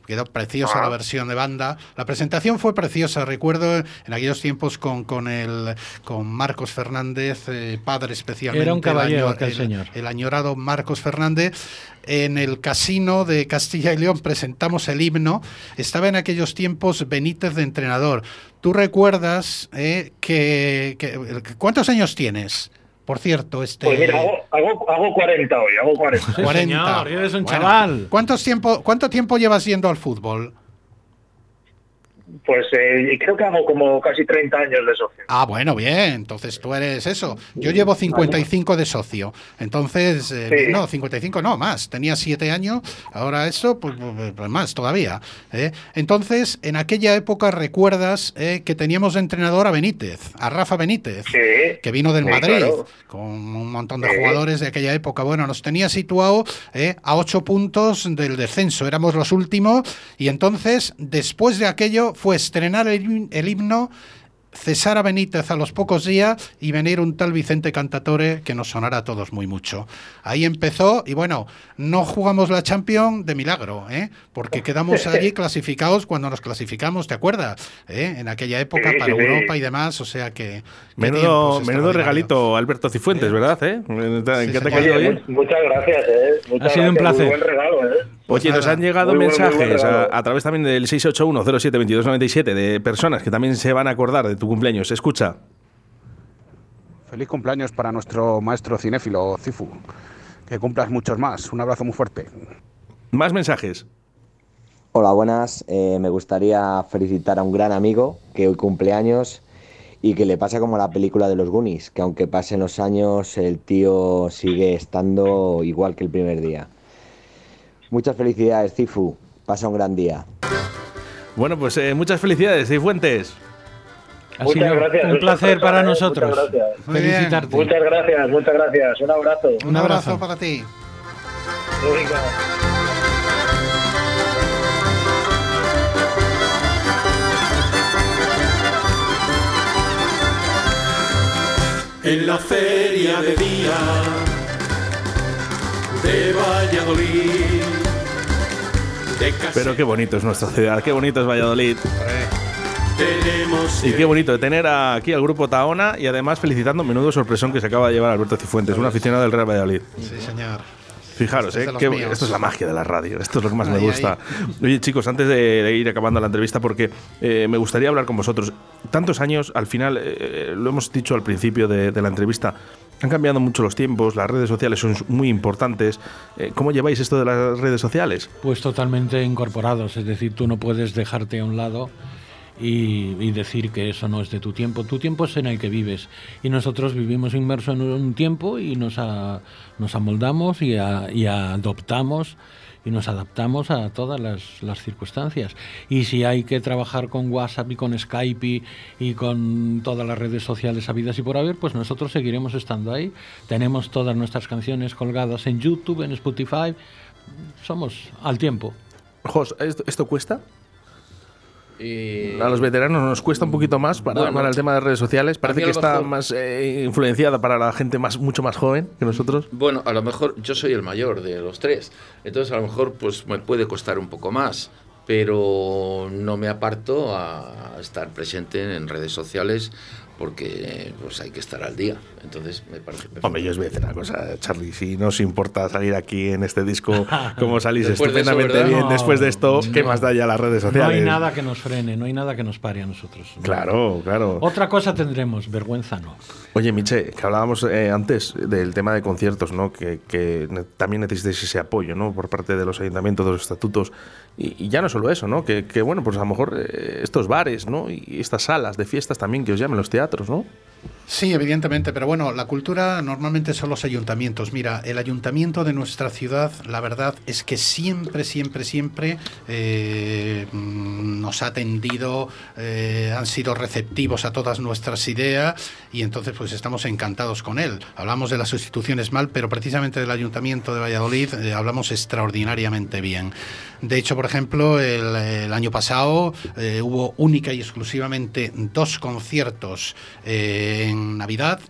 Quedó preciosa Ah. la versión de banda. La presentación fue preciosa. Recuerdo en aquellos tiempos con, con el con Marcos Fernández, eh, padre especialmente. Era un caballero el, aquel el- señor. el añorado Marcos Fernández. En el casino de Castilla y León presentamos el himno. Estaba en aquellos tiempos Benítez de entrenador. ¿Tú recuerdas eh, que, que- ¿Cuántos años tienes? Por cierto, este. Pues mira, hago, hago, hago 40 hoy, hago 40. Sí, 40. señor, eres un Bueno, chaval. ¿cuántos tiempo, ¿Cuánto tiempo llevas yendo al fútbol? Pues eh, creo que hago como casi 30 años de socio. Ah, bueno, bien. Entonces tú eres eso. Yo llevo 55 de socio. Entonces, eh, Sí. no, 55 no, más. Tenía 7 años. Ahora eso, pues, pues, pues más todavía. ¿eh? Entonces, en aquella época recuerdas eh, que teníamos de entrenador a Benítez, a Rafa Benítez. Sí. que vino del Sí, Madrid, claro. con un montón de jugadores de aquella época. Bueno, nos tenía situado a ocho puntos del descenso, éramos los últimos, y entonces, después de aquello, fue estrenar el, el himno. Cesar a Benítez a los pocos días y venir un tal Vicente Cantatore que nos sonará a todos muy mucho. Ahí empezó y bueno, no jugamos la Champions de milagro, ¿eh? porque quedamos [LAUGHS] allí clasificados cuando nos clasificamos, ¿te acuerdas? ¿Eh? En aquella época Sí, para sí, sí. Europa y demás, o sea que... Menudo, tiempos menudo regalito, Alberto Cifuentes, ¿verdad? ¿Eh? ¿Qué te Oye, muchas gracias, ¿eh? Muchas Ha sido un gracias, placer. Muy buen regalo, ¿eh? Oye, nos han llegado muy buen mensajes a, través también del 681-07-2297 de personas que también se van a acordar de tu cumpleaños. Escucha. Feliz cumpleaños para nuestro maestro cinéfilo Cifu. Que cumplas muchos más. Un abrazo muy fuerte. Más mensajes. Hola, buenas. Eh, me gustaría felicitar a un gran amigo que hoy cumple años y que le pasa como la película de los Goonies, que aunque pasen los años, el tío sigue estando igual que el primer día. Muchas felicidades, Cifu. Pasa un gran día. Bueno, pues eh, muchas felicidades, Cifuentes. Ha sido un placer para nosotros. Muchas gracias. Felicitarte. Muchas gracias, muchas gracias. Un abrazo. Un abrazo para ti. Venga. En la feria de día de Valladolid. Pero qué bonito es nuestra ciudad, qué bonito es Valladolid. Y qué bonito de tener aquí al grupo Taona y además felicitando menudo sorpresón que se acaba de llevar Alberto Cifuentes, un aficionado del Real Valladolid. Sí, señor. Fijaros, Este es eh, esto es la magia de la radio, esto es lo que más me Ahí, gusta. Oye chicos, antes de, de ir acabando la entrevista, porque eh, me gustaría hablar con vosotros. Tantos años, al final, eh, lo hemos dicho al principio de, de la entrevista, han cambiado mucho los tiempos, las redes sociales son muy importantes. Eh, ¿Cómo lleváis esto de las redes sociales? Pues totalmente incorporados, es decir, tú no puedes dejarte a un lado y, decir que eso no es de tu tiempo. Tu tiempo es en el que vives y nosotros vivimos inmersos en un tiempo y nos, amoldamos y adoptamos y nos adaptamos a todas las, las circunstancias. Y si hay que trabajar con WhatsApp y con Skype y, y con todas las redes sociales habidas y por haber, pues nosotros seguiremos estando ahí. Tenemos todas nuestras canciones colgadas en YouTube, en Spotify. Somos al tiempo. Jos, ¿esto, esto cuesta? A los veteranos nos cuesta un poquito más para, Bueno, para el tema de redes sociales. Parece que está mejor- más eh, influenciada para la gente más mucho más joven que nosotros. Bueno, a lo mejor yo soy el mayor de los tres, entonces a lo mejor pues me puede costar un poco más, pero no me aparto a estar presente en redes sociales porque pues hay que estar al día. Entonces me parece perfecto. Hombre, yo os voy a decir una cosa, Charlie, si no os importa salir aquí en este disco [LAUGHS] como salís de eso, estupendamente ¿verdad? bien No, después de esto, ¿qué no. más da ya las redes No sociales? hay nada que nos frene, no hay nada que nos pare a nosotros. Claro, claro. Otra cosa tendremos, vergüenza no. Oye, Miche, que hablábamos eh, antes del tema de conciertos, ¿no? Que, que también necesitáis ese apoyo, ¿no? Por parte de los ayuntamientos, de los estatutos. Y, y ya no solo eso, ¿no? Que, que, bueno, pues a lo mejor eh, estos bares, ¿no? Y estas salas de fiestas también que os llamen los teatros, ¿no? Sí, evidentemente, pero bueno, la cultura normalmente son los ayuntamientos. Mira, el ayuntamiento de nuestra ciudad, la verdad es que siempre, siempre, siempre eh, mm, nos ha atendido, eh, han sido receptivos a todas nuestras ideas y entonces pues estamos encantados con él. Hablamos de las instituciones mal, pero precisamente del ayuntamiento de Valladolid eh, hablamos extraordinariamente bien. De hecho, por ejemplo, el, año pasado hubo única y exclusivamente dos conciertos en Navidad.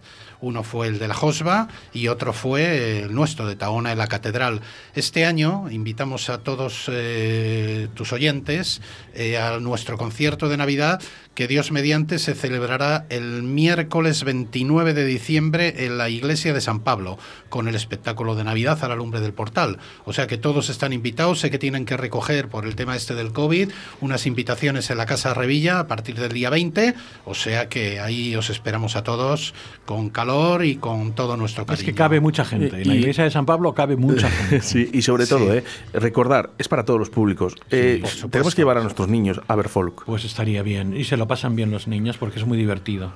Uno fue el de la Josba y otro fue el nuestro de Taona en la Catedral. Este año invitamos a todos eh, tus oyentes eh, a nuestro concierto de Navidad que Dios mediante se celebrará el miércoles 29 de diciembre en la iglesia de San Pablo con el espectáculo de Navidad a la lumbre del portal. O sea que todos están invitados, sé que tienen que recoger por el tema este del COVID unas invitaciones en la Casa Revilla a partir del día 20, o sea que ahí os esperamos a todos con calor y con todo nuestro cariño. Es que cabe mucha gente. En la iglesia de San Pablo cabe mucha [LAUGHS] gente. Sí, y sobre todo, eh, recordar, es para todos los públicos. Eh, por supuesto. tenemos que llevar a nuestros niños a ver folk. Pues estaría bien. Y se lo pasan bien los niños porque es muy divertido.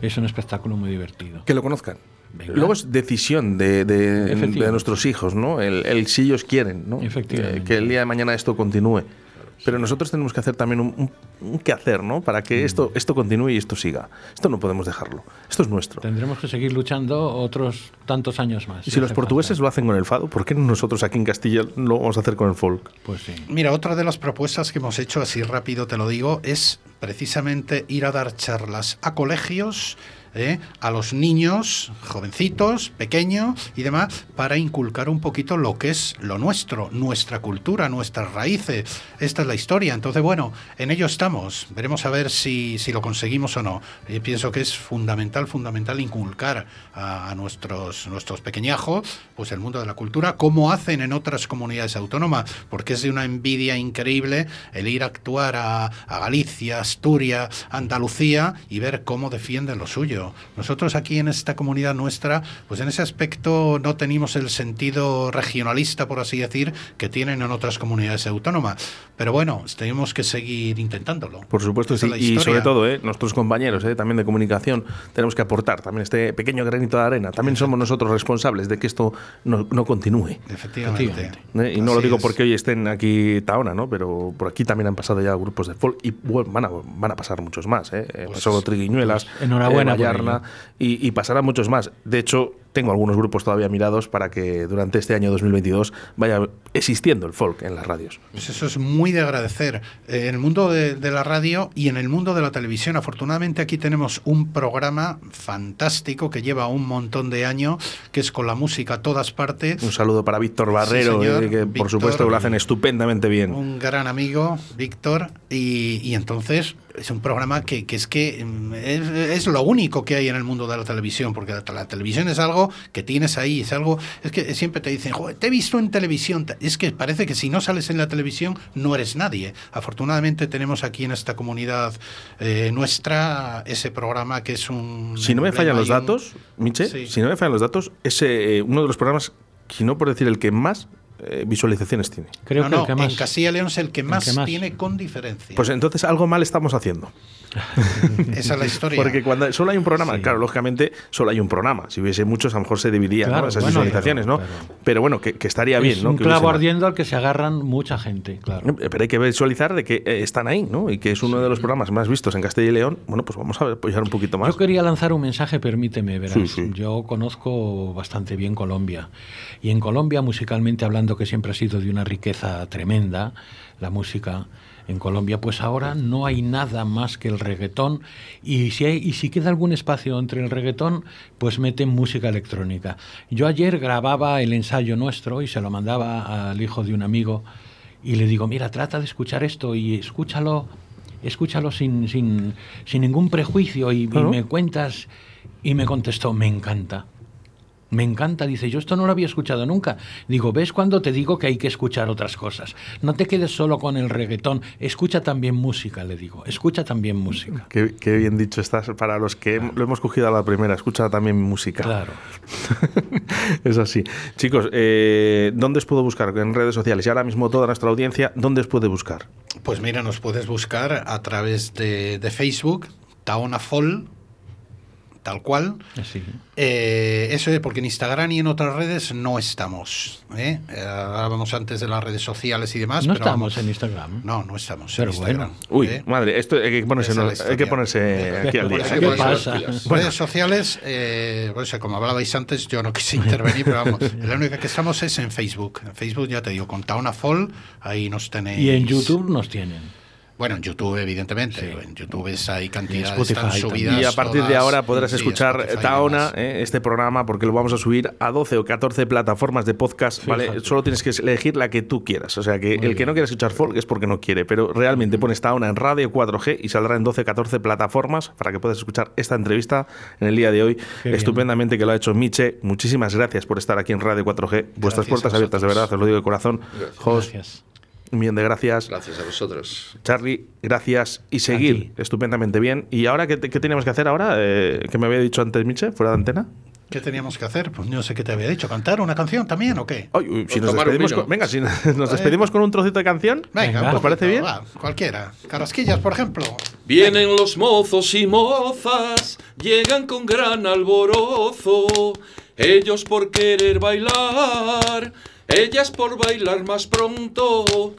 Es un espectáculo muy divertido. Que lo conozcan. Venga. Luego es decisión de, de- de nuestros hijos, ¿no? El, el si ellos quieren, ¿no? Efectivamente. Que, que el día de mañana esto continúe. Pero nosotros tenemos que hacer también un, un, un quehacer, ¿no? Para Mm. que esto, esto continúe y esto siga. Esto no podemos dejarlo. Esto es nuestro. Tendremos que seguir luchando otros tantos años más. Y si los portugueses lo hacen con el fado, ¿por qué nosotros aquí en Castilla lo vamos a hacer con el folk? Pues sí. Mira, otra de las propuestas que hemos hecho, así rápido te lo digo, es precisamente ir a dar charlas a colegios, ¿eh? a los niños, jovencitos, pequeños y demás, para inculcar un poquito lo que es lo nuestro, nuestra cultura, nuestras raíces. Esta es la historia. Entonces, bueno, en ello estamos. Veremos a ver si, si lo conseguimos o no. Yo pienso que es fundamental, fundamental inculcar a, nuestros, nuestros pequeñajos pues el mundo de la cultura, como hacen en otras comunidades autónomas, porque es de una envidia increíble el ir a actuar a Galicia, Asturias, Andalucía y ver cómo defienden lo suyo. Mucho. Nosotros aquí en esta comunidad nuestra, pues en ese aspecto no tenemos el sentido regionalista, por así decir, que tienen en otras comunidades autónomas. Pero bueno, tenemos que seguir intentándolo. Por supuesto, sí. Y sobre todo, ¿eh? nuestros compañeros ¿eh? también de comunicación, tenemos que aportar también este pequeño granito de arena. También somos nosotros responsables de que esto no, no continúe. Efectivamente. ¿eh? Y no lo digo es. porque hoy estén aquí Taona, ¿no? Pero por aquí también han pasado ya grupos de folk y bueno, van a, van a pasar muchos más. ¿eh? Eh, Pasó Triguiñuelas, enhorabuena eh, y, y pasarán muchos más. De hecho, tengo algunos grupos todavía mirados para que durante este año 2022 vaya existiendo el folk en las radios. Pues eso es muy de agradecer. Eh, en el mundo de, de la radio y en el mundo de la televisión, afortunadamente aquí tenemos un programa fantástico que lleva un montón de años, que es con la música a todas partes. Un saludo para Víctor Barrero, señor. eh, que por supuesto lo hacen estupendamente bien. Un gran amigo, Víctor, y, y entonces es un programa que, que es que mm, es, es lo único que hay en el mundo de la televisión, porque la, la televisión es algo que tienes ahí, es algo, es que siempre te dicen, "Joder, te he visto en televisión, es que parece que si no sales en la televisión no eres nadie. Afortunadamente tenemos aquí en esta comunidad eh, nuestra ese programa que es un... Si no me fallan los y un- datos, Miche, Sí. si no me fallan los datos, es eh, uno de los programas, si no por decir el que más eh, visualizaciones tiene. Creo no, que no, el que más. en Castilla y León es el que más, que más. tiene con diferencia. Pues entonces algo mal estamos haciendo. [LAUGHS] Esa es la historia. Porque cuando solo hay un programa, claro, lógicamente solo hay un programa. Si hubiese muchos, a lo mejor se. Claro, esas bueno, visualizaciones, ¿no? Pero, bueno, que, que estaría bien, es ¿no? un Que clavo ardiendo al que se agarran mucha gente, claro. Eh, Pero hay que visualizar de que eh, están ahí, ¿no? Y que es uno de los programas más vistos en Castilla y León. Bueno, pues vamos a apoyar un poquito más. Yo quería lanzar un mensaje, permíteme, verás. Sí, sí. Yo conozco bastante bien Colombia. Y en Colombia, musicalmente hablando, que siempre ha sido de una riqueza tremenda, la música en Colombia, pues ahora no hay nada más que el reggaetón. Y si, hay, y si queda algún espacio entre el reggaetón, pues meten música electrónica. Yo ayer grababa el ensayo nuestro y se lo mandaba al hijo de un amigo. Y le digo, mira, trata de escuchar esto y escúchalo escúchalo sin, sin, sin ningún prejuicio y, me cuentas. Y me contestó, me encanta. Me encanta, dice, yo esto no lo había escuchado nunca. Digo, ¿ves cuando te digo que hay que escuchar otras cosas? No te quedes solo con el reggaetón, escucha también música, le digo, escucha también música. Qué, qué bien dicho estás para los que lo hemos cogido a la primera. Escucha también música. Claro. [LAUGHS] es así. Chicos, eh, ¿dónde os puedo buscar? En redes sociales. Y ahora mismo toda nuestra audiencia, ¿dónde os puede buscar? Pues mira, nos puedes buscar a través de, de Facebook, Taona Fall, tal cual. Eh, eso es porque en Instagram y en otras redes no estamos. ¿eh? Eh, Hablábamos antes de las redes sociales y demás. No pero estamos vamos, en Instagram. No, no estamos Pero en Instagram. Uy, ¿eh? madre, esto hay que ponerse, [LAUGHS] hay que ponerse aquí al día. Las pilas. Redes sociales, eh, pues, como hablabais antes, yo no quise intervenir, pero vamos, [LAUGHS] la única que estamos es en Facebook. En Facebook, ya te digo, con Taona Fall, ahí nos tenéis. Y en YouTube nos tienen. Bueno, en YouTube, evidentemente. En YouTube es, hay cantidades Spotify están también. subidas. Y a partir de ahora podrás sí, escuchar Taona, eh, este programa, porque lo vamos a subir a 12 o 14 plataformas de podcast, ¿vale? Solo tienes que elegir la que tú quieras. O sea, que Muy el que no quiera escuchar folk es porque no quiere, pero realmente pones Taona en radio 4G y saldrá en 12 o 14 plataformas para que puedas escuchar esta entrevista en el día de hoy. Qué bien. Estupendamente que lo ha hecho Miche. Muchísimas gracias por estar aquí en Radio 4G. Vuestras Gracias puertas abiertas, de verdad, os lo digo de corazón. Jos, Gracias. Un millón de gracias. Gracias a vosotros. Charlie, gracias y seguir estupendamente bien. ¿Y ahora qué, qué teníamos que hacer ahora? Eh, que me había dicho antes Miche, fuera de antena. ¿Qué teníamos que hacer? Pues no sé qué te había dicho. ¿Cantar una canción también o qué? Ay, uy, si O nos despedimos con, venga, si [LAUGHS] nos despedimos con un trocito de canción, Venga, ¿os parece poquito, bien? va, cualquiera. Carrasquillas, por ejemplo. Vienen los mozos y mozas, llegan con gran alborozo, ellos por querer bailar, ellas por bailar más pronto.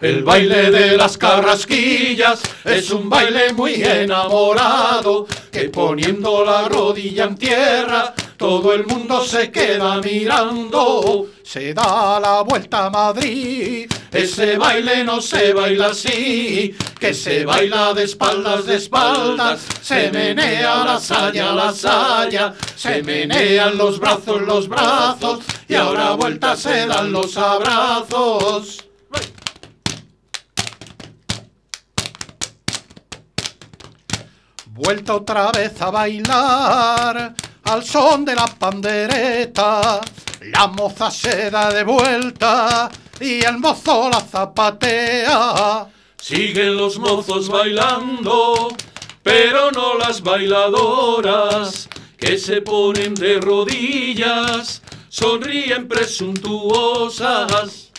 El baile de las carrasquillas es un baile muy enamorado, que poniendo la rodilla en tierra, todo el mundo se queda mirando. Se da la vuelta a Madrid. Ese baile no se baila así, que se baila de espaldas, de espaldas, se menea la saya, la saya, se menean los brazos, los brazos, y ahora vuelta se dan los abrazos. Vuelta otra vez a bailar al son de la pandereta. La moza se da de vuelta y el mozo la zapatea. Siguen los mozos bailando, pero no las bailadoras que se ponen de rodillas, sonríen presuntuosas.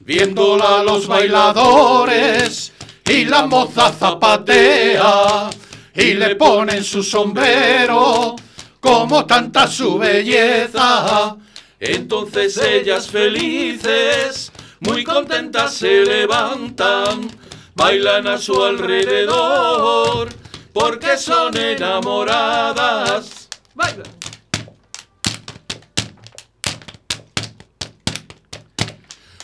Viéndola los bailadores y la moza zapatea y le ponen su sombrero como tanta su belleza. Entonces ellas felices, muy contentas se levantan, bailan a su alrededor, porque son enamoradas. Bailan.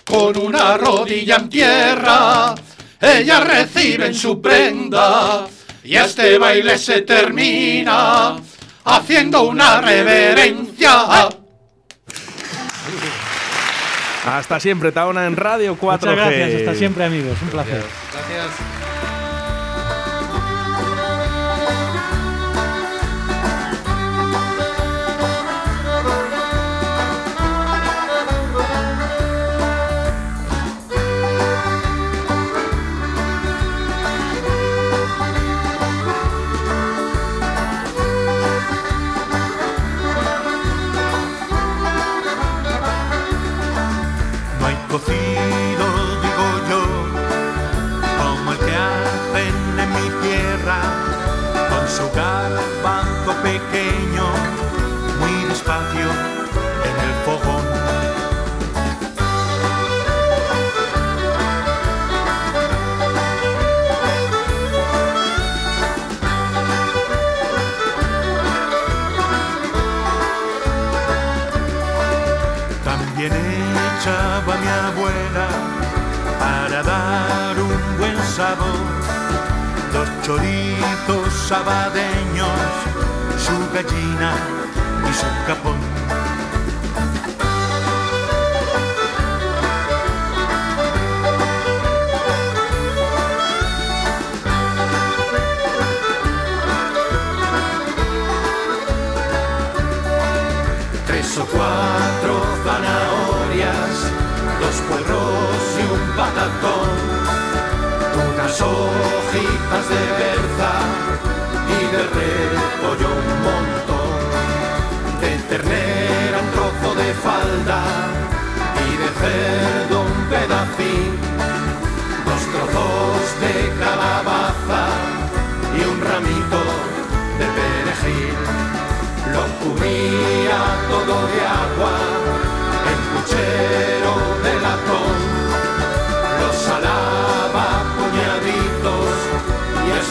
Con una rodilla en tierra, ellas reciben su prenda y este baile se termina haciendo una reverencia. Hasta siempre, Taona en Radio 4G. Muchas gracias, hasta siempre amigos, un placer. Gracias. Echaba mi abuela para dar un buen sabor los chorizos sabadeños, su gallina y su capón. Hojitas de berza y de repollo un montón, de ternera un trozo de falda y de cerdo un pedacín, dos trozos de calabaza y un ramito de perejil. Lo cubría todo de agua,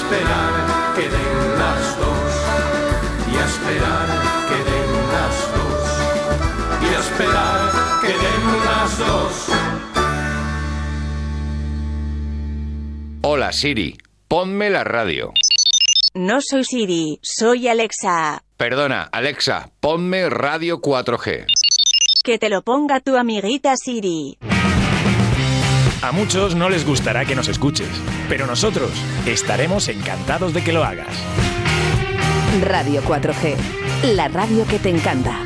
esperar que den las dos, y a esperar que den las dos, y a esperar que den las dos. Hola Siri, ponme la radio. No soy Siri, soy Alexa. Perdona, Alexa, ponme Radio 4G. Que te lo ponga tu amiguita Siri. A muchos no les gustará que nos escuches, pero nosotros estaremos encantados de que lo hagas. Radio 4G, la radio que te encanta.